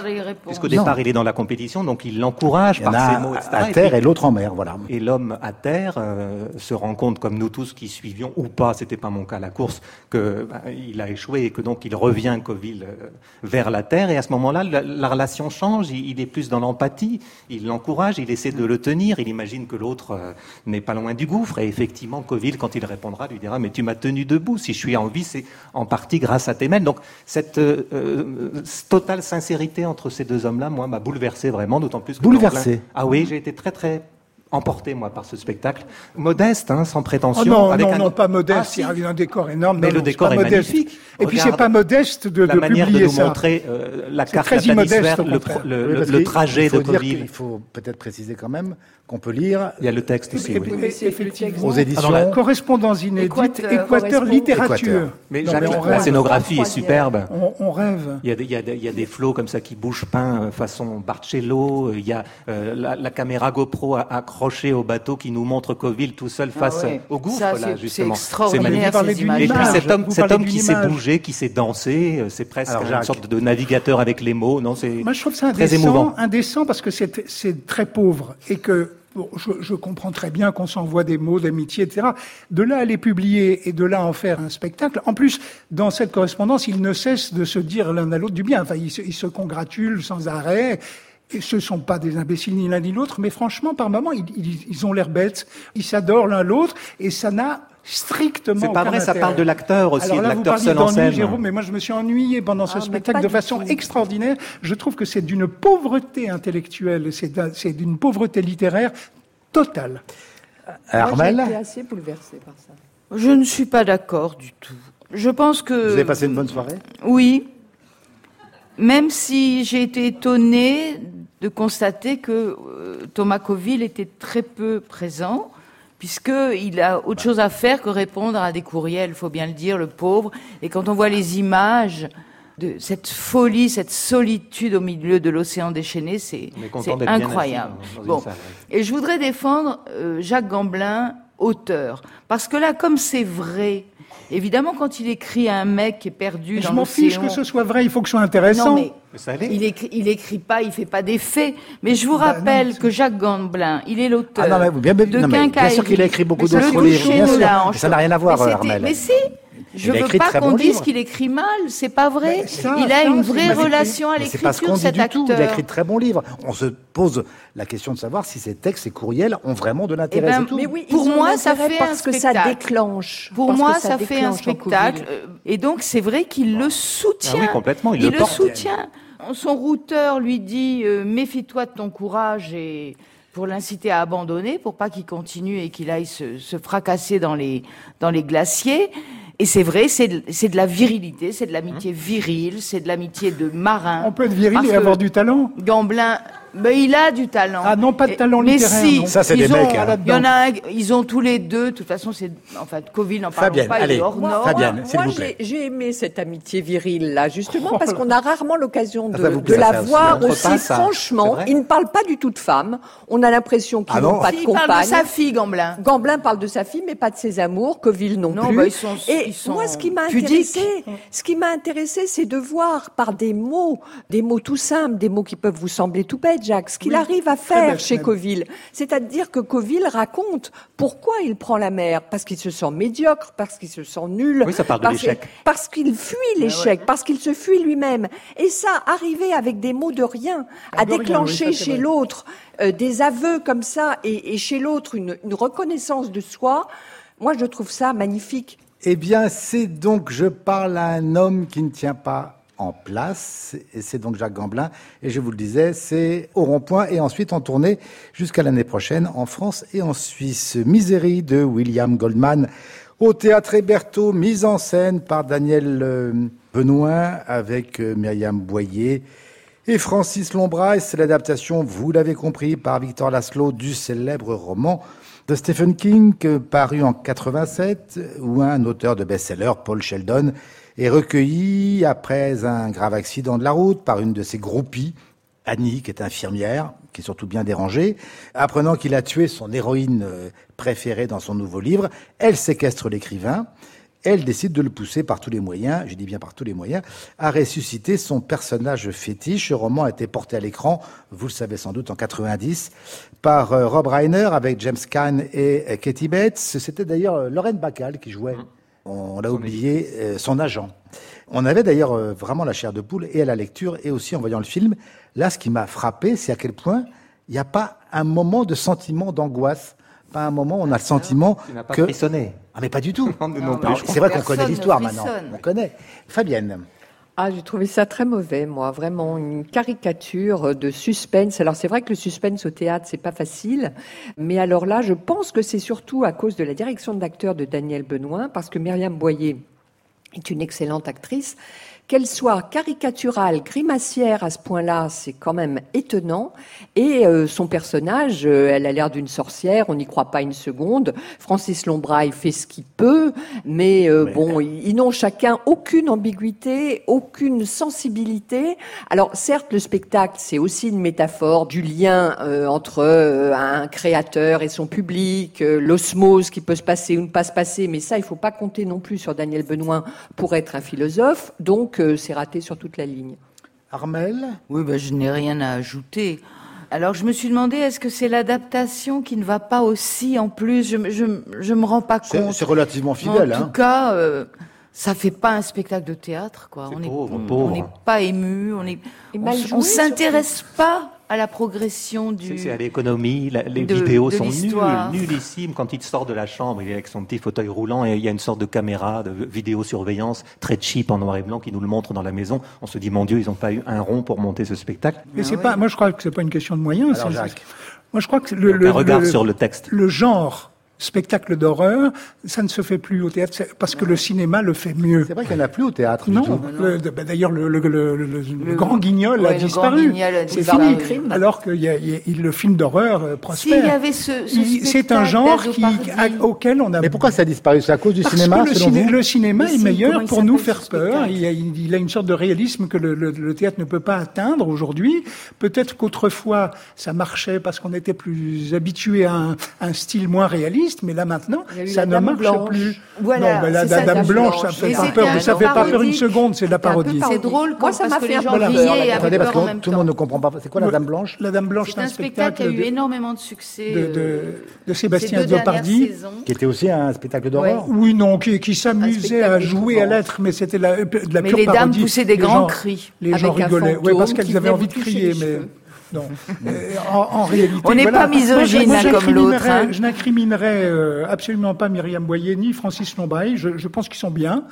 puisqu'au départ il est dans la compétition, donc il l'encourage par ses mots, etc. À terre et, l'autre en mer, voilà. Et l'homme à terre euh, se rend compte, comme nous tous qui suivions ou pas, c'était pas mon cas, la course, que bah, il a échoué et que donc il revient Coville vers la terre. Et à ce moment-là, la, relation change. il est plus dans l'empathie il l'encourage, il essaie de le tenir, il imagine que l'autre euh, n'est pas loin du gouffre. Et effectivement, Coville, quand il répondra, lui dira Mais tu m'as tenu debout. Si je suis en vie, c'est en partie grâce à tes mains. Donc, cette euh, euh, totale sincérité entre ces deux hommes-là, moi, m'a bouleversé vraiment, d'autant plus que. Bouleversé Ah oui, j'ai été très, très emporté moi par ce spectacle modeste hein, sans prétention oh non non non pas modeste ah, il y a un décor énorme mais le décor est, magnifique et puis c'est pas modeste de, la manière de nous montrer euh, la carte très immodeste, le, le, trajet de Covid il faut peut-être préciser quand même qu'on peut lire. Il y a le texte aussi, oui. Aux éditions. la correspondance inédite, Équateur, Littérature. Mais, la scénographie est superbe. On, rêve. Il y, a des, il, y a il y, a des, flots comme ça qui bougent peint euh, façon Barcello. Il y a euh, la, caméra GoPro accrochée au bateau qui nous montre Coville tout seul ah face au gouffre, là, justement. C'est magnifique. Et puis cet homme, cet homme qui s'est bougé, qui s'est dansé, euh, c'est presque une sorte de navigateur avec les mots. Non, c'est Moi, je trouve ça indécent, indécent parce que c'est très pauvre et que je, comprends très bien qu'on s'envoie des mots d'amitié, etc. De là à les publier et de là à en faire un spectacle. En plus, dans cette correspondance, ils ne cessent de se dire l'un à l'autre du bien. Enfin, ils se, congratulent sans arrêt. Et ce ne sont pas des imbéciles ni l'un ni l'autre, mais franchement, par moments, ils, ils ont l'air bêtes. Ils s'adorent l'un l'autre, et ça n'a strictement. C'est pas vrai, ça parle de l'acteur aussi, de l'acteur seul en scène. Jérôme, mais moi je me suis ennuyé pendant ce ah, spectacle de façon extraordinaire. Je trouve que c'est d'une pauvreté intellectuelle, c'est d'une pauvreté littéraire totale. Armel J'ai été assez bouleversée par ça. Je ne suis pas d'accord du tout. Je pense que. Vous avez passé une bonne soirée? Oui. Même si j'ai été étonnée de constater que euh, Thomas Coville était très peu présent puisqu'il a autre chose à faire que répondre à des courriels, faut bien le dire, le pauvre. Et quand on voit les images de cette folie, cette solitude au milieu de l'océan déchaîné, c'est incroyable. bon. Et je voudrais défendre euh, Jacques Gamblin, auteur, parce que là, comme c'est vrai, Évidemment, quand il écrit à un mec qui est perdu mais dans Je m'en fiche que ce soit vrai, il faut que ce soit intéressant. Non, mais il écrit, il écrit pas, il fait pas d'effet. Mais je vous bah, rappelle que Jacques Gamblin, il est l'auteur ah de bien, Bien sûr qu'il a écrit beaucoup d'autres livres, bien sûr. Ça n'a rien à voir, Armel. Mais si, je veux pas qu'on dise qu'il écrit mal, c'est pas vrai. il a une vraie relation à l'écriture, cet acteur. Il a écrit de très bons livres. On se pose la question de savoir si ces textes, ces courriels, ont vraiment de l'intérêt. Eh ben, tout. Mais oui, pour moi, ça fait parce que ça déclenche. Pour moi, ça, fait un spectacle. Et donc, c'est vrai qu'il le soutient. Ah oui, complètement. Il, le, soutient. Son routeur lui dit euh, méfie-toi de ton courage et pour l'inciter à abandonner, pour pas qu'il continue et qu'il aille se, se, fracasser dans les dans les glaciers. Et c'est vrai, c'est de, de, la virilité, c'est de l'amitié virile, c'est de l'amitié de marin. On peut être viril et avoir du talent. Gamblin, mais il a du talent. Ah non, pas de talent mais littéraire. Si, ça c'est des mecs. Hein. Il y en a, ils ont tous les deux. De toute façon, c'est en fait Coville n'en parle pas. Allez, il moi, Fabienne, moi, j'ai aimé cette amitié virile là, justement parce qu'on a rarement l'occasion de, de la voir aussi, franchement. Il ne parle pas du tout de femmes. On a l'impression qu'ils ah n'ont pas de compagne. Il parle de sa fille, Gamblin. Gamblin parle de sa fille, mais pas de ses amours. Coville non, plus. Bah, ils sont, Et ils sont moi, ce qui m'a intéressé, ce qui m'a intéressé, c'est de voir par des mots, des mots tout simples, des mots qui peuvent vous sembler tout bêtes, Ce qu'il arrive va faire chez Coville. C'est-à-dire que Coville raconte pourquoi il prend la mer. Parce qu'il se sent médiocre, parce qu'il se sent nul. Oui, ça parle de l'échec. Parce qu'il fuit l'échec, parce qu'il se fuit lui-même. Et ça, arriver avec des mots de rien, à déclencher chez l'autre euh, des aveux comme ça, et, chez l'autre une, une reconnaissance de soi, moi je trouve ça magnifique. Eh bien, c'est donc je parle à un homme qui ne tient pas en place. Et c'est donc Jacques Gamblin. Et je vous le disais, c'est au rond-point et ensuite en tournée jusqu'à l'année prochaine en France et en Suisse. Misery de William Goldman au théâtre Héberto, mise en scène par Daniel euh, Benoît avec euh, Myriam Boyer et Francis Lombray. C'est l'adaptation, vous l'avez compris, par Victor Laszlo du célèbre roman de Stephen King, paru en 87, où un auteur de best-seller, Paul Sheldon, est recueilli après un grave accident de la route par une de ses groupies, Annie, qui est infirmière, qui est surtout bien dérangée. Apprenant qu'il a tué son héroïne euh, préférée dans son nouveau livre, elle séquestre l'écrivain. Elle décide de le pousser par tous les moyens, je dis bien par tous les moyens, à ressusciter son personnage fétiche. Ce roman a été porté à l'écran, vous le savez sans doute, en 90, par euh, Rob Reiner avec James Caan et euh, Katie Bates. C'était d'ailleurs Lorraine Bacall qui jouait. On l'a oublié, euh, son agent. On avait d'ailleurs euh, vraiment la chair de poule et à la lecture et aussi en voyant le film. Là, ce qui m'a frappé, c'est à quel point il n'y a pas un moment de sentiment d'angoisse, pas un moment où on a le sentiment tu pas que. Frissonné. Ah, mais pas du tout. c'est vrai qu'on connaît l'histoire maintenant. On connaît. Fabienne. Ah, j'ai trouvé ça très mauvais, moi, vraiment une caricature de suspense. Alors c'est vrai que le suspense au théâtre c'est pas facile, mais alors là, je pense que c'est surtout à cause de la direction d'acteur de Daniel Benoît, parce que Myriam Boyer est une excellente actrice, qu'elle soit caricaturale, grimacière à ce point-là, c'est quand même étonnant. Et euh, son personnage, euh, elle a l'air d'une sorcière, on n'y croit pas une seconde. Francis Lombraille fait ce qu'il peut, mais euh, bon, ils, n'ont chacun aucune ambiguïté, aucune sensibilité. Alors certes, le spectacle, c'est aussi une métaphore du lien entre un créateur et son public, l'osmose qui peut se passer ou ne pas se passer, mais ça, il faut pas compter non plus sur Daniel Benoît pour être un philosophe. Donc c'est raté sur toute la ligne. Armel Oui, ben, je n'ai rien à ajouter. Alors je me suis demandé, est-ce que c'est l'adaptation qui ne va pas aussi en plus? Je ne me rends pas compte. C'est relativement fidèle. En tout hein. cas, euh, ça fait pas un spectacle de théâtre. Quoi. On n'est pas ému, on ne on s'intéresse pas à la progression du. C'est à l'économie. Les vidéos sont nulles, nullissimes. Quand il sort de la chambre, il est avec son petit fauteuil roulant et il y a une sorte de caméra de vidéosurveillance très cheap en noir et blanc qui nous le montre dans la maison. On se dit, mon Dieu, ils n'ont pas eu un rond pour monter ce spectacle. Mais c'est pas. Moi, je crois que c'est pas une question de moyens. Alors, Jacques. Moi, je crois que le, un regard sur le texte. Le genre spectacle d'horreur, ça ne se fait plus au théâtre parce que le cinéma le fait mieux. C'est vrai qu'il n'y en a plus au théâtre. Non, bah, d'ailleurs le, le, le, Grand Guignol a disparu. C'est fini. Alors que y a, le film d'horreur euh, prospère. C'est un genre qui, auquel on a. Mais pourquoi ça a disparu? C'est à cause du cinéma que le, cinéma est meilleur pour nous faire peur. Il a, il a, une sorte de réalisme que le, théâtre ne peut pas atteindre aujourd'hui. Peut-être qu'autrefois ça marchait parce qu'on était plus habitué à un, un style moins réaliste mais là maintenant, ça ne marche plus. Voilà, non, la, Dame Blanche, ça fait pas peur, ça fait pas peur une seconde, c'est de la parodie. C'est drôle, moi ça m'a fait un peu rier Attendez, parce que tout le monde ne comprend pas. C'est quoi la Dame Blanche? La Dame Blanche, c'est un spectacle qui a eu énormément de succès de Sébastien Zopardi, qui était aussi un spectacle d'horreur. Oui, non, qui s'amusait à jouer à l'être, mais c'était de la pure parodie. Mais les dames poussaient des grands cris. Les gens rigolaient, oui, parce qu'elles avaient envie de crier, mais. Non. Euh, en, réalité, on n'est pas misogyne comme l'autre. Hein. Je n'incriminerais euh, absolument pas Myriam Boyer ni Francis Lombray. Je, je pense qu'ils sont bien.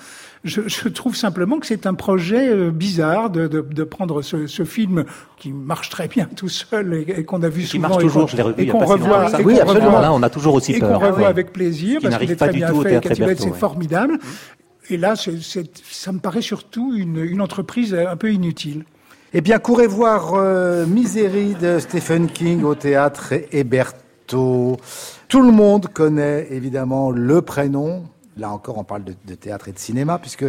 Je, je, trouve simplement que c'est un projet euh, bizarre de, de, de prendre ce, ce, film qui marche très bien tout seul et, qu'on a vu qui souvent. marche toujours, je l'ai revu. Et qu'on revoit, et oui, absolument. Là, on a toujours aussi peur. Et qu'on revoit avec plaisir parce qu'il est très bien fait. C'est formidable. Et là, c ça me paraît surtout une, une entreprise un peu inutile. Eh bien, courez voir euh, de Stephen King au théâtre Héberto. Tout le monde connaît évidemment le prénom. Là encore, on parle de, théâtre et de cinéma, puisque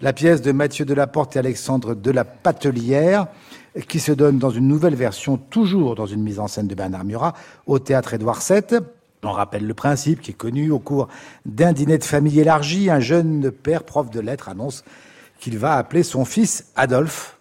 la pièce de Mathieu Delaporte et Alexandre de la Patelière, qui se donne dans une nouvelle version, toujours dans une mise en scène de Bernard Murat, au théâtre Édouard VII. On rappelle le principe qui est connu au cours d'un dîner de famille élargi. Un jeune père, prof de lettres, annonce qu'il va appeler son fils Adolphe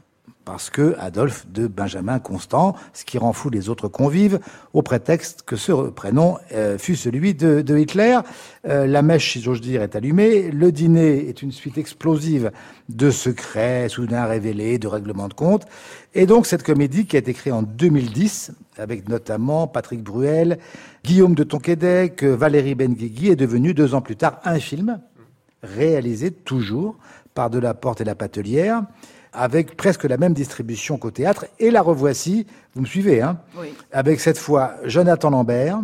parce que Adolphe de Benjamin Constant, ce qui rend fou les autres convives, au prétexte que ce prénom euh, fut celui de, Hitler. Euh, la mèche, si j'ose dire, est allumée. Le dîner est une suite explosive de secrets soudain révélés, de règlements de compte. Et donc cette comédie qui a été créée en 2010, avec notamment Patrick Bruel, Guillaume de Tonquédec, Valérie Benguigui, est devenue deux ans plus tard un film réalisé toujours par Delaporte et la Patelière avec presque la même distribution qu'au théâtre. Et la revoici, vous me suivez, hein oui. Avec cette fois Jonathan Lambert,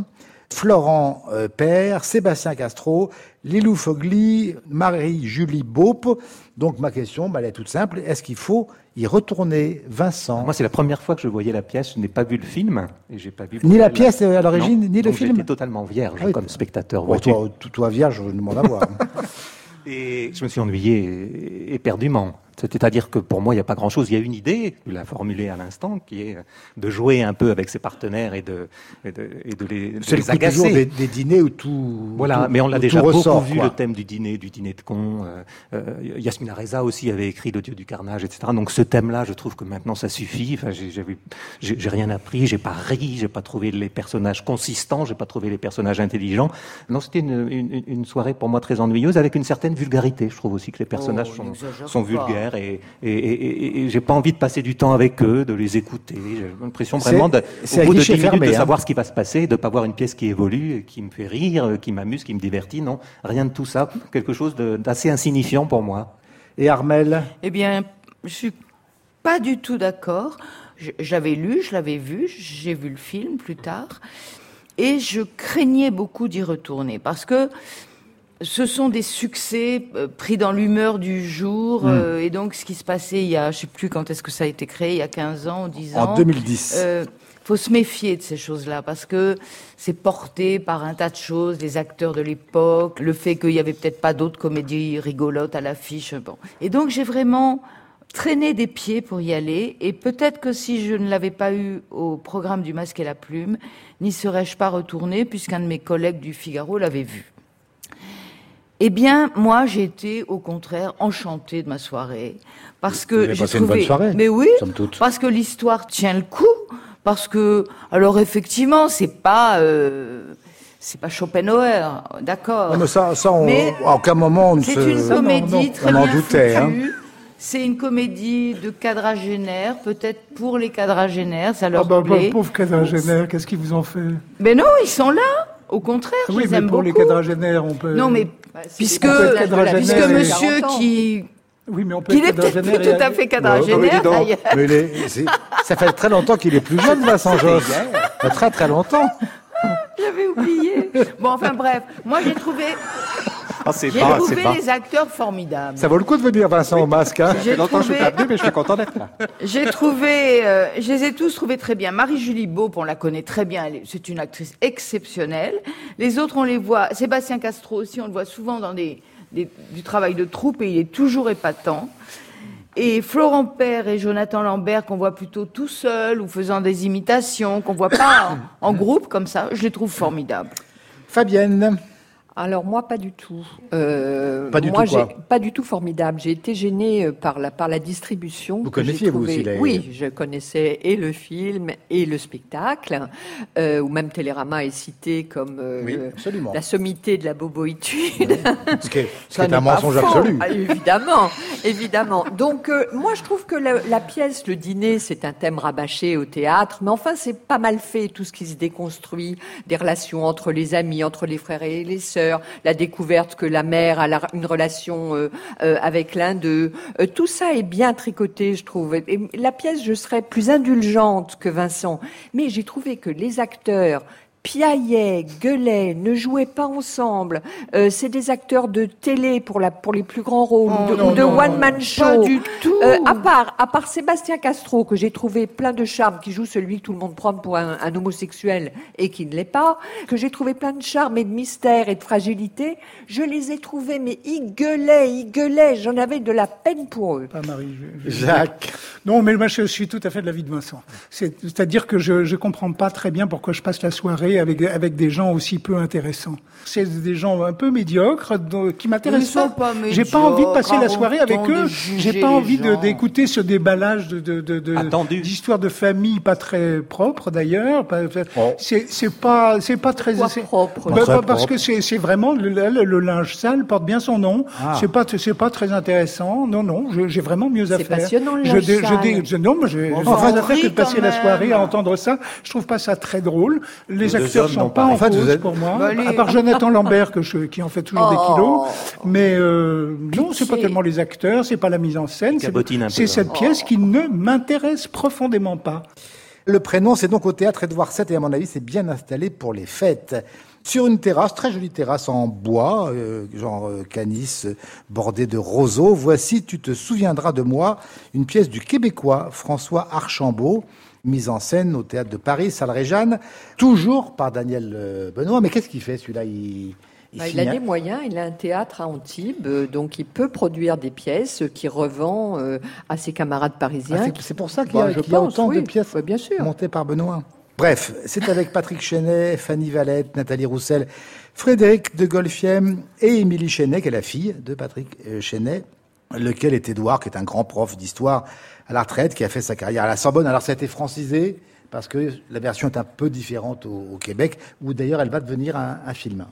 Florent euh, Père, Sébastien Castro, Lilou Fogli, Marie-Julie Baupe. Donc ma question, bah, elle est toute simple. Est-ce qu'il faut y retourner, Vincent? Moi, c'est la première fois que je voyais la pièce. Je n'ai pas vu le film. Et j'ai pas vu ni la pièce à l'origine, ni le film J'étais totalement vierge ah comme spectateur. toi, toi, vierge, je demande à voir. et je me suis ennuyé éperdument. C'est-à-dire que pour moi, il n'y a pas grand-chose. Il y a une idée, tu l'as formulée à l'instant, qui est de jouer un peu avec ses partenaires et de, et de, et de les, de les agacer. Des, des, dîners où tout. Voilà, mais on l'a déjà beaucoup vu le thème du dîner, du dîner de con. Euh, euh, Yasmina Reza aussi avait écrit Le Dieu du carnage, etc. Donc ce thème-là, je trouve que maintenant ça suffit. Enfin, j'ai rien appris, j'ai pas ri, j'ai pas trouvé les personnages consistants, j'ai pas trouvé les personnages intelligents. Non, c'était une, une, une, soirée pour moi très ennuyeuse avec une certaine vulgarité. Je trouve aussi que les personnages oh, sont, sont vulgaires et, et, et, j'ai pas envie de passer du temps avec eux, de les écouter. J'ai l'impression vraiment, de, au bout de 10 minutes, de hein. savoir ce qui va se passer, de pas voir une pièce qui évolue, qui me fait rire, qui m'amuse, qui me divertit. Non, rien de tout ça. Quelque chose d'assez insignifiant pour moi. Et Armel? Eh bien, je suis pas du tout d'accord. J'avais lu, je l'avais vu, j'ai vu le film plus tard, et je craignais beaucoup d'y retourner parce que ce sont des succès euh, pris dans l'humeur du jour. Hmm. Euh, et donc, ce qui se passait il y a, je sais plus quand est-ce que ça a été créé, il y a 15 ans ou 10 ans. En 2010. Euh, faut se méfier de ces choses-là parce que c'est porté par un tas de choses, les acteurs de l'époque, le fait qu'il y avait peut-être pas d'autres comédies rigolotes à l'affiche. Bon. Et donc, j'ai vraiment traîné des pieds pour y aller. Et peut-être que si je ne l'avais pas eu au programme du Masque et la Plume, n'y serais-je pas retourné puisqu'un de mes collègues du Figaro l'avait vu. Eh bien, moi, j'ai été au contraire enchantée de ma soirée parce que j'ai trouvé. Une bonne soirée, mais oui, parce que l'histoire tient le coup, parce que alors effectivement, c'est pas. Euh, c'est pas Schopenhauer, d'accord. Mais ça, ça à aucun moment on ne C'est une comédie très bien doutait, hein. C'est une comédie de quadragénaires, peut-être pour les quadragénaires, ça leur ah bah, plaît. Pauvres quadragénaires, qu'est-ce qu'ils vous ont fait? Mais non, ils sont là. Au contraire, oui, je les mais pour les quadragénaires, on peut. Non, mais puisque, puisque monsieur qui oui, mais on peut qu'il est peut-être plus tout à fait quadragénaire. mais ça fait très longtemps qu'il est plus jeune, Vincent Josse. très très longtemps. J'avais oublié. Bon, enfin bref, moi j'ai trouvé. Oh, j'ai trouvé les acteurs formidables. Ça vaut le coup de venir, Vincent, au masque. Hein. J'ai longtemps trouvé... je suis pas mais je suis content d'être là. J'ai trouvé, euh, je les ai tous trouvés très bien. Marie-Julie Beau, on la connaît très bien, c'est une actrice exceptionnelle. Les autres, on les voit. Sébastien Castro aussi, on le voit souvent dans des, du travail de troupe et il est toujours épatant. Et Florent Père et Jonathan Lambert, qu'on voit plutôt tout seul ou faisant des imitations, qu'on voit pas en, groupe comme ça, je les trouve formidables. Fabienne. Alors moi, pas du tout. Euh, pas du moi, tout quoi Pas du tout formidable. J'ai été gênée euh, par la, par la distribution. Vous connaissiez vous aussi Oui, je connaissais et le film et le spectacle, euh, ou même Télérama est cité comme euh, la sommité de la boboïtude. Ce qui est, un mensonge absolu. Ah, évidemment, évidemment. Donc moi, je trouve que la, la pièce, le dîner, c'est un thème rabâché au théâtre, mais enfin, c'est pas mal fait, tout ce qui se déconstruit, des relations entre les amis, entre les frères et les sœurs la découverte que la mère a une relation euh, euh, avec l'un d'eux. Euh, tout ça est bien tricoté, je trouve. Et la pièce, je serais plus indulgente que Vincent, mais j'ai trouvé que les acteurs piaillaient, gueulaient, ne jouaient pas ensemble. Euh, c'est des acteurs de télé pour la pour les plus grands rôles oh, de, de one man show. Pas du tout. Euh, à part à part Sébastien Castro que j'ai trouvé plein de charme, qui joue celui que tout le monde prend pour un, un homosexuel et qui ne l'est pas, que j'ai trouvé plein de charme et de mystère et de fragilité. Je les ai trouvés mais ils gueulaient, ils gueulaient. J'en avais de la peine pour eux. Pas Marie. Jacques. Non, mais moi je suis tout à fait de l'avis de Vincent. C'est-à-dire que je je comprends pas très bien pourquoi je passe la soirée avec, avec des gens aussi peu intéressants. C'est des gens un peu médiocres qui m'intéressent pas. J'ai pas envie de passer la soirée avec eux. J'ai pas envie d'écouter ce déballage de d'histoires de, de, de famille pas très propres d'ailleurs. Oh. C'est pas c'est pas très propre. Bah, parce que c'est vraiment le, le, linge sale porte bien son nom. Ah. C'est pas c'est pas très intéressant. Non non, j'ai vraiment mieux à faire. C'est passionnant le linge je, sale. Je, non, mais j'ai enfin, que de passer la soirée à entendre ça. Je trouve pas ça très drôle. Les acteurs sont pas en, fait, cause pour moi, bah, à part Jonathan Lambert que je, qui en fait toujours des oh. kilos. Mais euh, non, c'est pas tellement les acteurs, c'est pas la mise en scène, c'est cette pièce qui ne m'intéresse profondément pas. Le prénom, c'est donc au théâtre Édouard VII et à mon avis, c'est bien installé pour les fêtes. Sur une terrasse, très jolie terrasse en bois, euh, genre euh, canis, bordée de roseaux, voici Tu te souviendras de moi, une pièce du Québécois François Archambault, mise en scène au théâtre de Paris, salle Réjeanne, toujours par Daniel euh, Benoît. Mais qu'est-ce qu'il fait celui-là? Il, il, bah, il, a des moyens, il a un théâtre à Antibes, euh, donc il peut produire des pièces qu'il revend euh, à ses camarades parisiens. Ah, c'est pour ça qu'il y, a, bah, autant de pièces bien sûr. montées par Benoît. Bref, c'est avec Patrick Chenet, Fanny Valette, Nathalie Roussel, Frédéric de Golfiem et Émilie Chenet, qui est la fille de Patrick Chenet, lequel est Édouard, qui est un grand prof d'histoire à la retraite, qui a fait sa carrière à la Sorbonne. Alors ça a été francisé, parce que la version est un peu différente au, Québec, où d'ailleurs elle va devenir un, un film.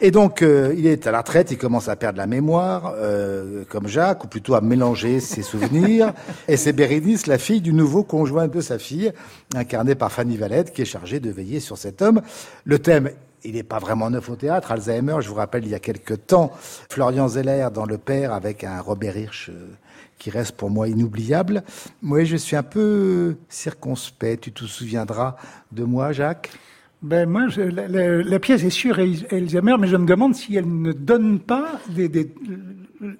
Et donc euh, il est à la retraite, il commence à perdre la mémoire, euh, comme Jacques, ou plutôt à mélanger ses souvenirs. Et c'est Bérénice, la fille du nouveau conjoint de sa fille, incarnée par Fanny Valette, qui est chargée de veiller sur cet homme. Le thème il n'est pas vraiment neuf au théâtre. Alzheimer, je vous rappelle, il y a quelque temps, Florian Zeller dans Le Père avec un Robert Hirsch euh, qui reste pour moi inoubliable. Moi, je suis un peu circonspect. Tu te souviendras de moi, Jacques? Ben moi, la, pièce est sur Elzheimer, mais je me demande si elle ne donne pas des, des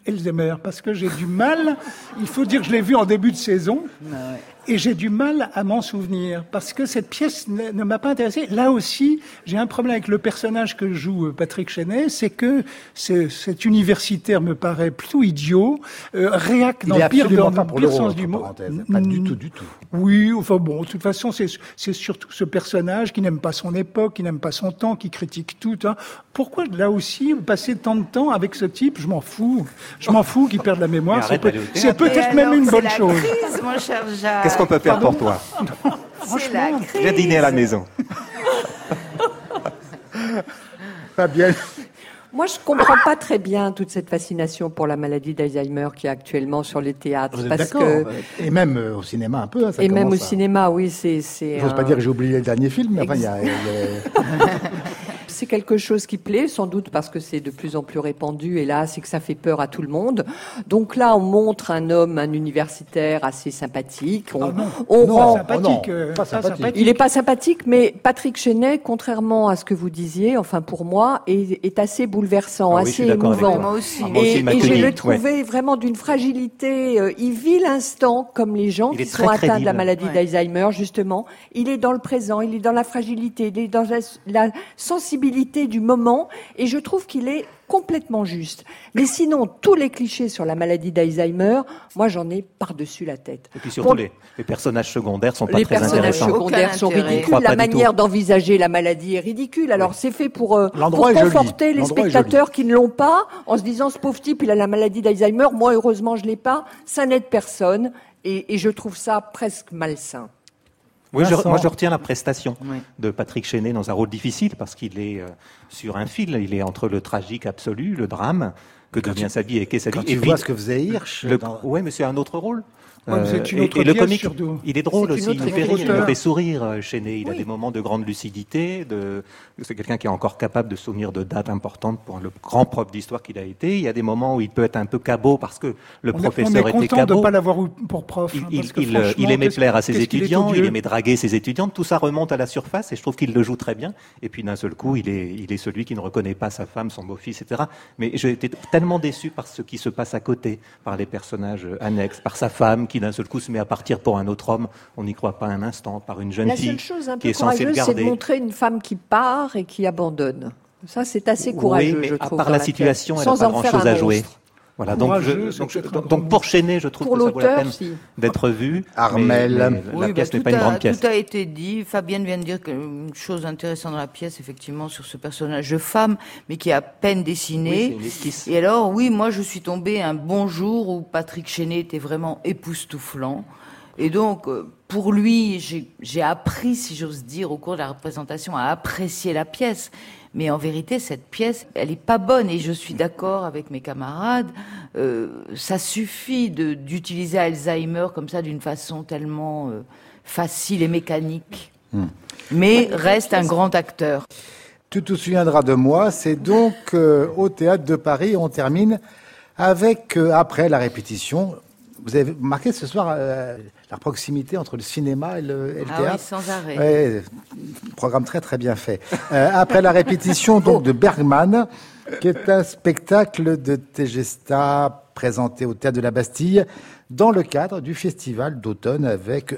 Elzheimer, parce que j'ai du mal. Il faut dire que je l'ai vu en début de saison. Ah et j'ai du mal à m'en souvenir parce que cette pièce ne, m'a pas intéressé. Là aussi, j'ai un problème avec le personnage que joue euh, Patrick Chenet, c'est que cet universitaire me paraît plutôt idiot, euh, réac dans le pire, dans, pire sens du mot. Pas du tout, du tout. Oui, enfin bon, de toute façon, c'est surtout ce personnage qui n'aime pas son époque, qui n'aime pas son temps, qui critique tout. Hein. Pourquoi là aussi passer tant de temps avec ce type? Je m'en fous. Je m'en fous qu'il perde la mémoire. C'est peut-être même une bonne chose. Crise, mon cher Jacques. Qu'est-ce qu'on peut faire pour toi? Franchement, j'ai dîné à la maison. bien. Moi, je comprends pas très bien toute cette fascination pour la maladie d'Alzheimer qui est actuellement sur les théâtres. Vous parce que... Et même euh, au cinéma un peu. Hein, et même au cinéma, oui, c'est. J'ose pas dire que j'ai oublié le dernier film, mais enfin, il y a... c'est quelque chose qui plaît, sans doute parce que c'est de plus en plus répandu, et là, c'est que ça fait peur à tout le monde. Donc là, on montre un homme, un universitaire assez sympathique. On, ah on rend... sympathique, euh, pas sympathique. Il n'est pas sympathique, mais Patrick Chenet, contrairement à ce que vous disiez, enfin pour moi, est, est assez bouleversant, ah assez émouvant. Moi aussi. et, et je le trouvais vraiment d'une fragilité. Euh, il vit l'instant comme les gens qui sont atteints de la maladie d'Alzheimer, justement. Il est dans le présent, il est dans la fragilité, il est dans la sensibilité du moment, et je trouve qu'il est complètement juste. Mais sinon, tous les clichés sur la maladie d'Alzheimer, moi j'en ai par-dessus la tête. Et puis surtout, les, personnages secondaires sont pas très intéressants. Les personnages secondaires sont ridicules. La manière d'envisager la maladie est ridicule. Alors c'est fait pour, euh, pour conforter les spectateurs qui ne l'ont pas, en se disant ce pauvre type, il a la maladie d'Alzheimer. Moi, heureusement, je l'ai pas. Ça n'aide personne. Et, et je trouve ça presque malsain. Oui, moi je retiens la prestation de Patrick Chenet dans un rôle difficile parce qu'il est euh, sur un fil, il est entre le tragique absolu, le drame que devient sa vie et qu'est sa vie. Quand tu vois ce que faisait Hirsch. Oui, mais c'est un autre rôle. Euh, et, le comique, il est drôle aussi, il fait rire, il fait sourire, euh, Chenet. Il a des moments de grande lucidité. De... C'est quelqu'un qui est encore capable de souvenir de dates importantes pour le grand prof d'histoire qu'il a été. Il y a des moments où il peut être un peu cabot parce que le professeur était cabot. de ne pas l'avoir pour prof. Il, hein, il, aimait plaire à ses étudiants, il, aimait draguer ses étudiantes. Tout ça remonte à la surface et je trouve qu'il le joue très bien. Et puis d'un seul coup, il est, il est celui qui ne reconnaît pas sa femme, son beau-fils, etc. Mais j'ai été tellement déçu par ce qui se passe à côté, par les personnages annexes, par sa femme qui d'un seul coup se met à partir pour un autre homme. On n'y croit pas un instant, par une jeune fille qui est censée le garder. C'est de montrer une femme qui part et qui abandonne. Ça, c'est assez courageux, oui, mais je trouve. Par la situation, elle n'a pas grand-chose à jouer. Voilà, donc, donc, pour Chenet, je trouve que ça vaut la peine d'être vu. Armel, la bah, pièce n'est pas une grande pièce. Tout a été dit. Fabienne vient de dire une chose intéressante dans la pièce, effectivement, sur ce personnage de femme, mais qui est à peine dessiné. Et alors, oui, moi, je suis tombée un bon jour où Patrick Chenet était vraiment époustouflant. Et donc, euh, pour lui, j'ai appris, si j'ose dire, au cours de la représentation, à apprécier la pièce. Mais en vérité, cette pièce, elle est pas bonne et je suis d'accord avec mes camarades. Euh, ça suffit d'utiliser Alzheimer comme ça d'une façon tellement euh, facile et mécanique. Hmm. Mais reste un grand acteur. Tu te souviendras de moi, c'est donc euh, au théâtre de Paris, on termine avec, après la répétition, vous avez marqué ce soir la proximité entre le cinéma et le, ah théâtre. Oui, sans arrêt. programme très très bien fait. Euh, après la répétition donc de Bergman, qui est un spectacle de Tegesta présenté au théâtre de la Bastille dans le cadre du festival d'automne avec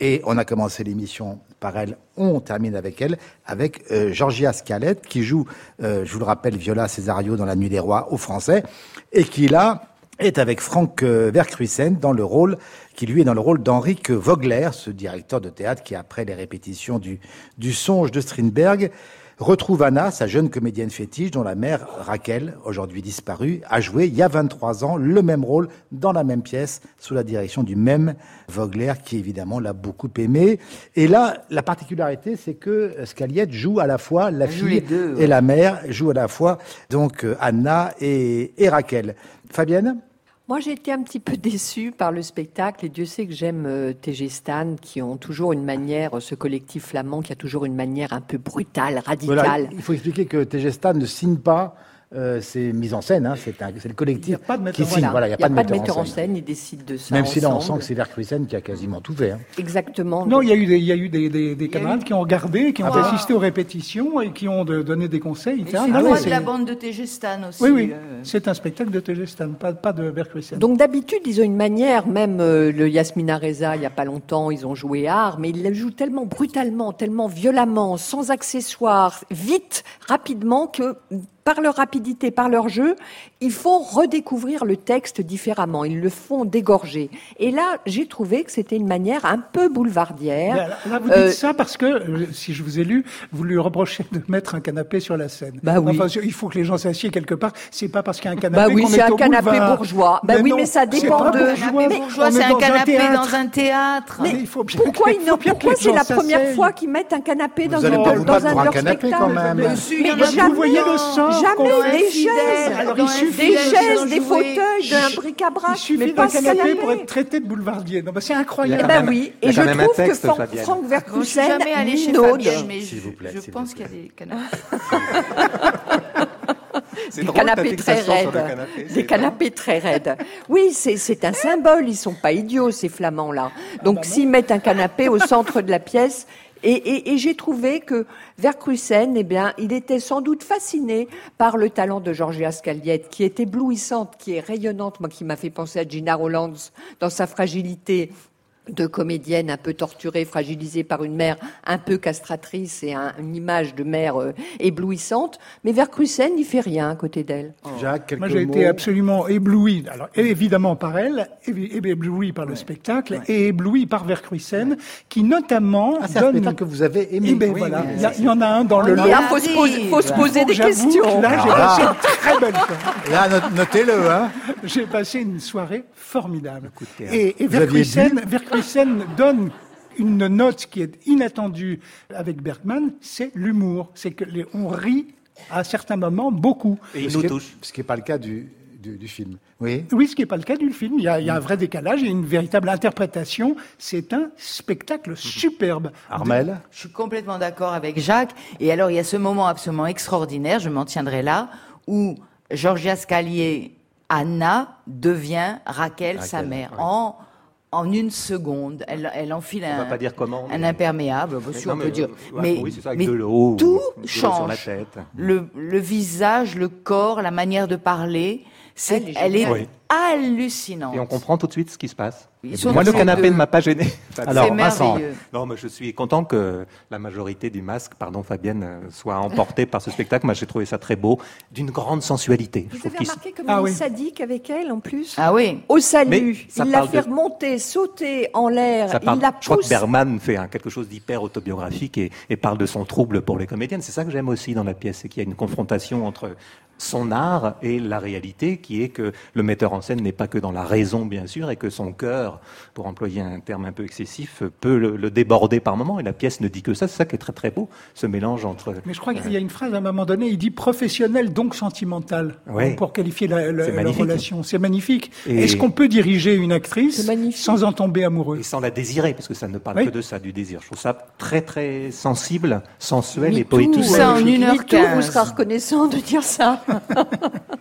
et on a commencé l'émission par elle, on termine avec elle, avec euh, Georgia Scalette, qui joue, euh, je vous le rappelle, Viola Cesario dans La Nuit des Rois au français, et qui là est avec Franck Vercruisen dans le rôle qui lui est dans le rôle d'Henrik Vogler, ce directeur de théâtre qui, après les répétitions du, du songe de Strindberg, retrouve Anna, sa jeune comédienne fétiche, dont la mère, Raquel, aujourd'hui disparue, a joué il y a 23 ans le même rôle dans la même pièce, sous la direction du même Vogler, qui évidemment l'a beaucoup aimé. Et là, la particularité, c'est que Scaliette joue à la fois la fille et la mère, joue à la fois donc Anna et, et Raquel. Fabienne? Moi, j'ai été un petit peu déçue par le spectacle et Dieu sait que j'aime euh, qui ont toujours une manière, ce collectif flamand qui a toujours une manière un peu brutale, radicale. il faut expliquer que TG ne signe pas euh, c'est mise en scène, hein, c'est le collectif qui signe. Voilà, il n'y a, pas de metteur en scène, il décide de ça. Même si là on sent que c'est Vercruisen qui a quasiment tout fait. Hein. Exactement. Non, il y a eu des, il y a eu des, des, des camarades qui ont regardé, qui ont ah. assisté aux répétitions et qui ont donné des conseils. C'est de la bande de Tegestan aussi. Oui, oui, euh. c'est un spectacle de Tegestan, pas, pas de Vercruisen. Donc d'habitude, ils ont une manière, même euh, le Yasmina Reza, il n'y a pas longtemps, ils ont joué art, mais ils la jouent tellement brutalement, tellement violemment, sans accessoires, vite, rapidement, que par leur rapidité, par leur jeu, ils font redécouvrir le texte différemment. Ils le font dégorger. Et là, j'ai trouvé que c'était une manière un peu boulevardière. Là, vous dites euh, ça parce que, euh, si je vous ai lu, vous lui reprochez de mettre un canapé sur la scène. Bah oui. Enfin, il faut que les gens s'assiedent quelque part. C'est pas parce qu'il y a un canapé. Bah oui, c'est un canapé bourgeois. Bah oui, mais ça dépend de. bourgeois, c'est un canapé dans un théâtre. Mais, il faut bien, pourquoi, il pourquoi c'est la première fois qu'ils mettent un canapé dans, un, dans un, canapé quand même. Mais vous voyez le sens jamais des chaises, Alors, il suffit des chaises, des fauteuils, d'un bric-à-brac. Il suffit d'un canapé pour être traité de boulevardier. Non, bah, c'est incroyable. Eh ben oui, et je trouve que Franck Verkusen minaude. Je pense qu'il y a des canapés. des canapés très raides. des canapés très raides. Oui, c'est un symbole. Ils sont pas idiots ces flamands-là. Donc ah bah s'ils mettent un canapé au centre de la pièce, et, j'ai trouvé que Vercruisen, eh bien, il était sans doute fasciné par le talent de Georgia Scaliette, qui est éblouissante, qui est rayonnante, moi qui m'a fait penser à Gina Rollands dans sa fragilité de comédienne un peu torturée, fragilisée par une mère un peu castratrice et une image de mère euh, éblouissante. Mais Vercrusen n'y fait rien à côté d'elle. Oh. Moi, j'ai été absolument ébloui. Alors, évidemment par elle, ébloui par le spectacle et ébloui par Vercruisen, qui notamment ah, c'est donne... un spectacle que vous avez aimé. Eh ben, voilà. il, y a, en a un dans le. Là, faut se poser, faut se poser des questions. Là, j'ai passé une très belle soirée. Là, notez-le. Hein. J'ai passé une soirée formidable. Et, et scène donne une note qui est inattendue avec Bergman, c'est l'humour. C'est que on rit à certains moments beaucoup. Et il nous touche. Ce qui n'est pas le cas du, du, film. Oui. Oui, ce qui n'est pas le cas du film. Il y, a, il y, a, un vrai décalage et une véritable interprétation. C'est un spectacle superbe. Armel Je suis complètement d'accord avec Jacques. Et alors, il y a ce moment absolument extraordinaire, je m'en tiendrai là, où Georgia Scalier, Anna, devient Raquel, sa mère. En en une seconde, elle, elle enfile un, pas dire comment, un imperméable, on peut dire. mais, tout change. Le, le, visage, le corps, la manière de parler, c'est, elle, est hallucinante. Et on comprend tout de suite ce qui se passe. Moi, le canapé ne m'a pas gêné. Alors, merveilleux. Non, mais je suis content que la majorité du masque, pardon Fabienne, soit emportée par ce spectacle. Moi, j'ai trouvé ça très beau, d'une grande sensualité. Vous avez remarqué comme ah, il est sadique avec elle, en plus Ah oui. Au salut, il la fait remonter, sauter en l'air, il la pousse. Je crois que Berman fait quelque chose d'hyper autobiographique et, et, parle de son trouble pour les comédiennes. C'est ça que j'aime aussi dans la pièce, c'est qu'il y a une confrontation entre son art et la réalité, qui est que le metteur en scène n'est pas que dans la raison, bien sûr, et que son cœur, pour employer un terme un peu excessif, peut le, déborder par moments. Et la pièce ne dit que ça. C'est ça qui est très très beau, ce mélange entre. Mais je crois qu'il y a une phrase à un moment donné. Il dit professionnel donc sentimental pour qualifier la, relation. C'est magnifique. Est-ce qu'on peut diriger une actrice sans en tomber amoureux et sans la désirer, parce que ça ne parle que de ça, du désir. Je trouve ça très très sensible, sensuel et poétique. Tout ça en une heure quinze. Vous serez reconnaissant de dire ça.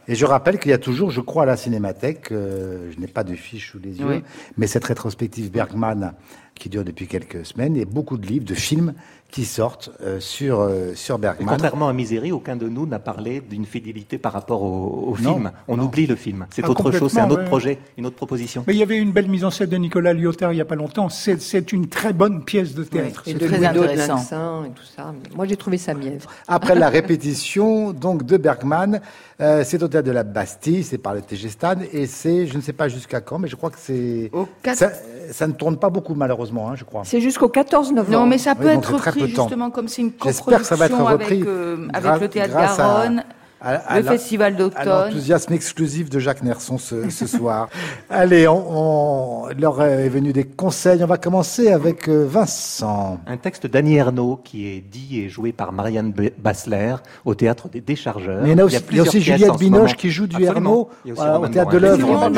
Et je rappelle qu'il y a toujours, je crois, à la Cinémathèque, euh, je n'ai pas de fiche sous les yeux, mais cette rétrospective Bergman qui dure depuis quelques semaines, et beaucoup de livres, de films qui sortent euh, sur, euh, sur Bergman. contrairement à Misery, aucun de nous n'a parlé d'une fidélité par rapport au, film. On oublie le film. C'est ah, autre chose, c'est un autre projet, une autre proposition. Mais il y avait une belle mise en scène de Nicolas Lyotard il n'y a pas longtemps. C'est une très bonne pièce de théâtre. c'est très intéressant. Et tout ça. Moi, j'ai trouvé ça mièvre. Après la répétition donc de Bergman, euh, c'est au théâtre de la Bastille, c'est par le Stan et c'est, je ne sais pas jusqu'à quand, mais je crois que c'est... Ça, ça, ne tourne pas beaucoup, malheureusement, hein, je crois. C'est jusqu'au 14 novembre. Non, mais ça peut être repris, justement, comme c'est une coproduction avec, euh, avec le Théâtre Garonne le festival d'automne. L'enthousiasme exclusif de Jacques Nerson ce, ce soir. Allez, on, on, leur est venu des conseils. On va commencer avec euh, Vincent. Un texte d'Annie Ernaux qui est dit et joué par Marianne Bassler au théâtre des Déchargeurs. Mais il y a, il y a aussi, Juliette Binoche qui joue du Ernaux au théâtre de l'œuvre.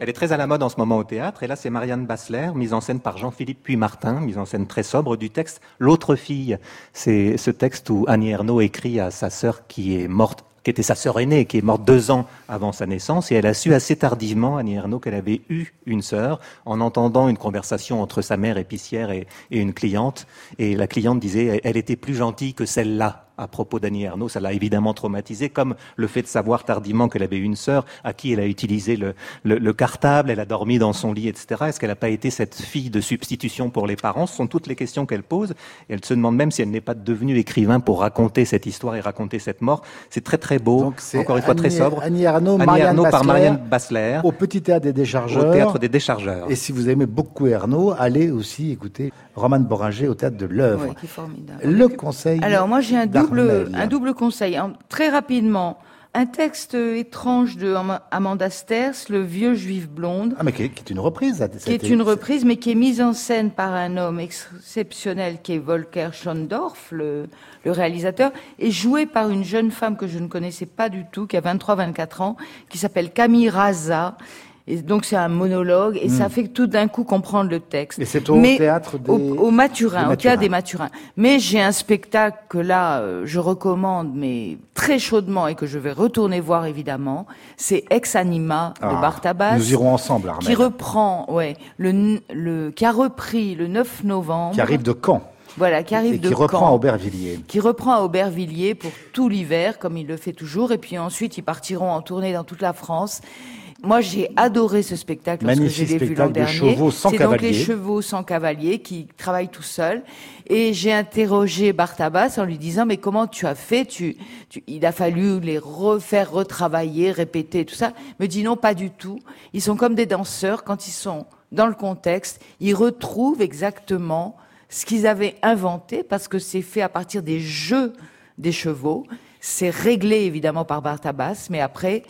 Elle est très à la mode en ce moment au théâtre. Et là, c'est Marianne Bassler, mise en scène par Jean-Philippe Puy-Martin, mise en scène très sobre du texte L'autre fille. C'est ce texte où Annie Ernaux écrit à sa sœur qui est morte qui était sa sœur aînée, qui est morte deux ans avant sa naissance, et elle a su assez tardivement, Annie Ernaux, qu'elle avait eu une sœur, en entendant une conversation entre sa mère épicière et, et une cliente, et la cliente disait, elle était plus gentille que celle-là à propos d'Annie Ernaux, ça l'a évidemment traumatisée, comme le fait de savoir tardivement qu'elle avait une sœur à qui elle a utilisé le, le, cartable, elle a dormi dans son lit, etc. Est-ce qu'elle n'a pas été cette fille de substitution pour les parents? Ce sont toutes les questions qu'elle pose. Et elle se demande même si elle n'est pas devenue écrivain pour raconter cette histoire et raconter cette mort. C'est très très beau, encore une fois très sobre. Annie Ernaux, par Marianne Bassler. Au Petit Théâtre des Déchargeurs. Au Théâtre des Déchargeurs. Et si vous aimez beaucoup Ernaux, allez aussi écouter Roman Boringer au Théâtre de l'œuvre. Le conseil. Alors moi j'ai un double, un double conseil. Très rapidement, un texte étrange de Amanda Sters, Le vieux juif blonde. Ah, mais qui est, une reprise. Qui est une reprise, mais qui est mise en scène par un homme exceptionnel qui est Volker Schondorf, le, le réalisateur, et joué par une jeune femme que je ne connaissais pas du tout, qui a 23-24 ans, qui s'appelle Camille Raza, et donc c'est un monologue et ça hmm. fait tout d'un coup comprendre le texte. Et c'est au théâtre des... au, Maturin, au théâtre des Maturins. Mais j'ai un spectacle que là euh, je recommande, mais très chaudement et que je vais retourner voir évidemment. C'est Ex Anima de ah, Bartabas. Nous irons ensemble, Armel. Qui reprend, ouais, le, le, qui a repris le 9 novembre. Qui arrive de Caen. Voilà, qui arrive et qui reprend à Aubervilliers. Qui reprend à Aubervilliers pour tout l'hiver, comme il le fait toujours. Et puis ensuite, ils partiront en tournée dans toute la France. Moi, j'ai adoré ce spectacle lorsque je l'ai vu l'an dernier. C'est donc les chevaux sans cavalier qui travaillent tout seuls. Et j'ai interrogé Bartabas en lui disant mais comment tu as fait? Tu, tu, Il a fallu les refaire retravailler, répéter tout ça. Il me dit non, pas du tout. Ils sont comme des danseurs quand ils sont dans le contexte, ils retrouvent exactement ce qu'ils avaient inventé parce que c'est fait à partir des jeux des chevaux. C'est réglé évidemment par Bartabas, mais après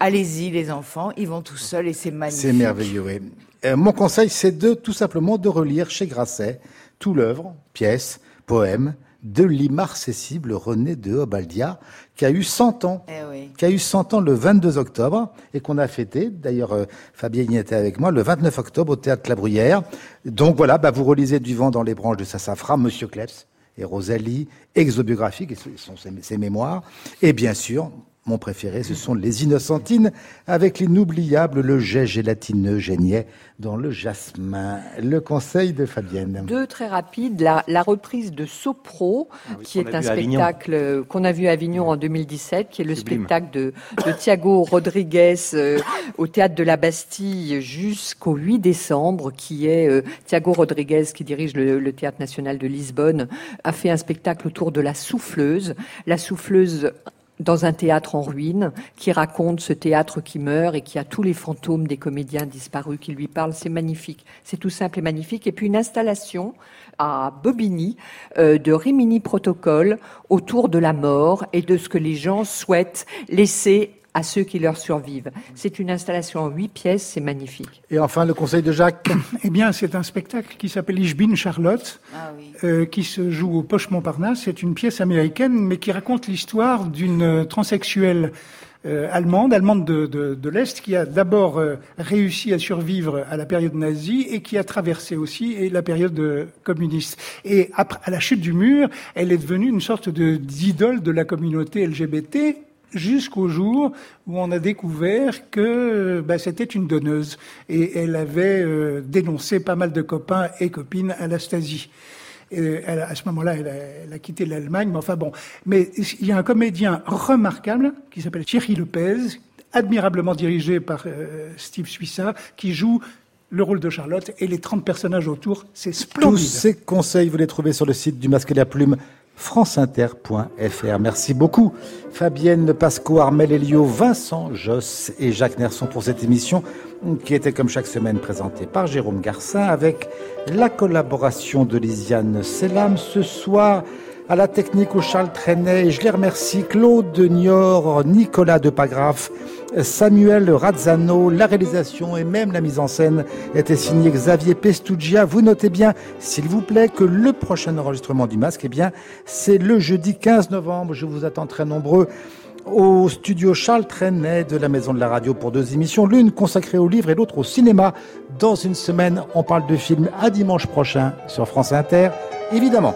allez-y les enfants, ils vont tout seuls et c'est magnifique. C'est merveilleux. Oui. Euh, mon conseil, c'est de tout simplement de relire chez Grasset tout l'œuvre, pièce, poème de l'immarcessible René de Obaldia, qui a eu 100 ans, eh qui a eu 100 ans le 22 octobre et qu'on a fêté. D'ailleurs, euh, Fabien y était avec moi le 29 octobre au théâtre La Bruyère. Donc voilà, bah, vous relisez du vent dans les branches de Sassafra, Monsieur Klebs et Rosalie, exobiographique, ce sont ses mémoires, et bien sûr mon préféré, ce sont les Innocentines, avec l'inoubliable Le jet gélatineux génier dans le jasmin. Le conseil de Fabienne. Deux très rapides. La, reprise de Sopro, ah qui est un spectacle qu'on a vu à Avignon en 2017, qui est le spectacle de, de, Thiago Rodriguez euh, au théâtre de la Bastille jusqu'au 8 décembre, qui est euh, Thiago Rodriguez, qui dirige le, le théâtre national de Lisbonne, a fait un spectacle autour de la souffleuse. La souffleuse dans un théâtre en ruine, qui raconte ce théâtre qui meurt et qui a tous les fantômes des comédiens disparus qui lui parlent. C'est magnifique. C'est tout simple et magnifique. Et puis une installation à Bobigny euh, de Rimini Protocole autour de la mort et de ce que les gens souhaitent laisser à ceux qui leur survivent. C'est une installation en huit pièces, c'est magnifique. Et enfin, le conseil de Jacques Eh bien, c'est un spectacle qui s'appelle Ich bin Charlotte, ah euh, qui se joue au Poche Montparnasse. C'est une pièce américaine, mais qui raconte l'histoire d'une euh, transsexuelle euh, allemande, allemande de, de, de l'Est, qui a d'abord euh, réussi à survivre à la période nazie et qui a traversé aussi et la période euh, communiste. Et après, à la chute du mur, elle est devenue une sorte de d'idole de la communauté LGBT jusqu'au jour où on a découvert que bah, c'était une donneuse et elle avait euh, dénoncé pas mal de copains et copines à la Stasi. Et elle, à ce moment-là, elle, a, quitté l'Allemagne, mais enfin bon. Mais il y a un comédien remarquable qui s'appelle Thierry Lopez, admirablement dirigé par euh, Steve Suissa, qui joue le rôle de Charlotte et les 30 personnages autour, c'est splendide. Tous ces conseils, vous les trouvez sur le site du Masque et la Plume franceinter.fr. Merci beaucoup Fabienne Pasco, Armel Elio, Vincent Josse et Jacques Nerson pour cette émission qui était comme chaque semaine présentée par Jérôme Garcin avec la collaboration de Lisiane Selam ce soir à la technique au Charles Trenet. Je les remercie Claude Nior, Nicolas Depagraf, Samuel Razzano, la réalisation et même la mise en scène était signée Xavier Pestugia. Vous notez bien, s'il vous plaît, que le prochain enregistrement du masque, eh bien, c'est le jeudi 15 novembre. Je vous attends très nombreux au studio Charles Trenet de la Maison de la Radio pour deux émissions, l'une consacrée au livre et l'autre au cinéma. Dans une semaine, on parle de films à dimanche prochain sur France Inter, évidemment.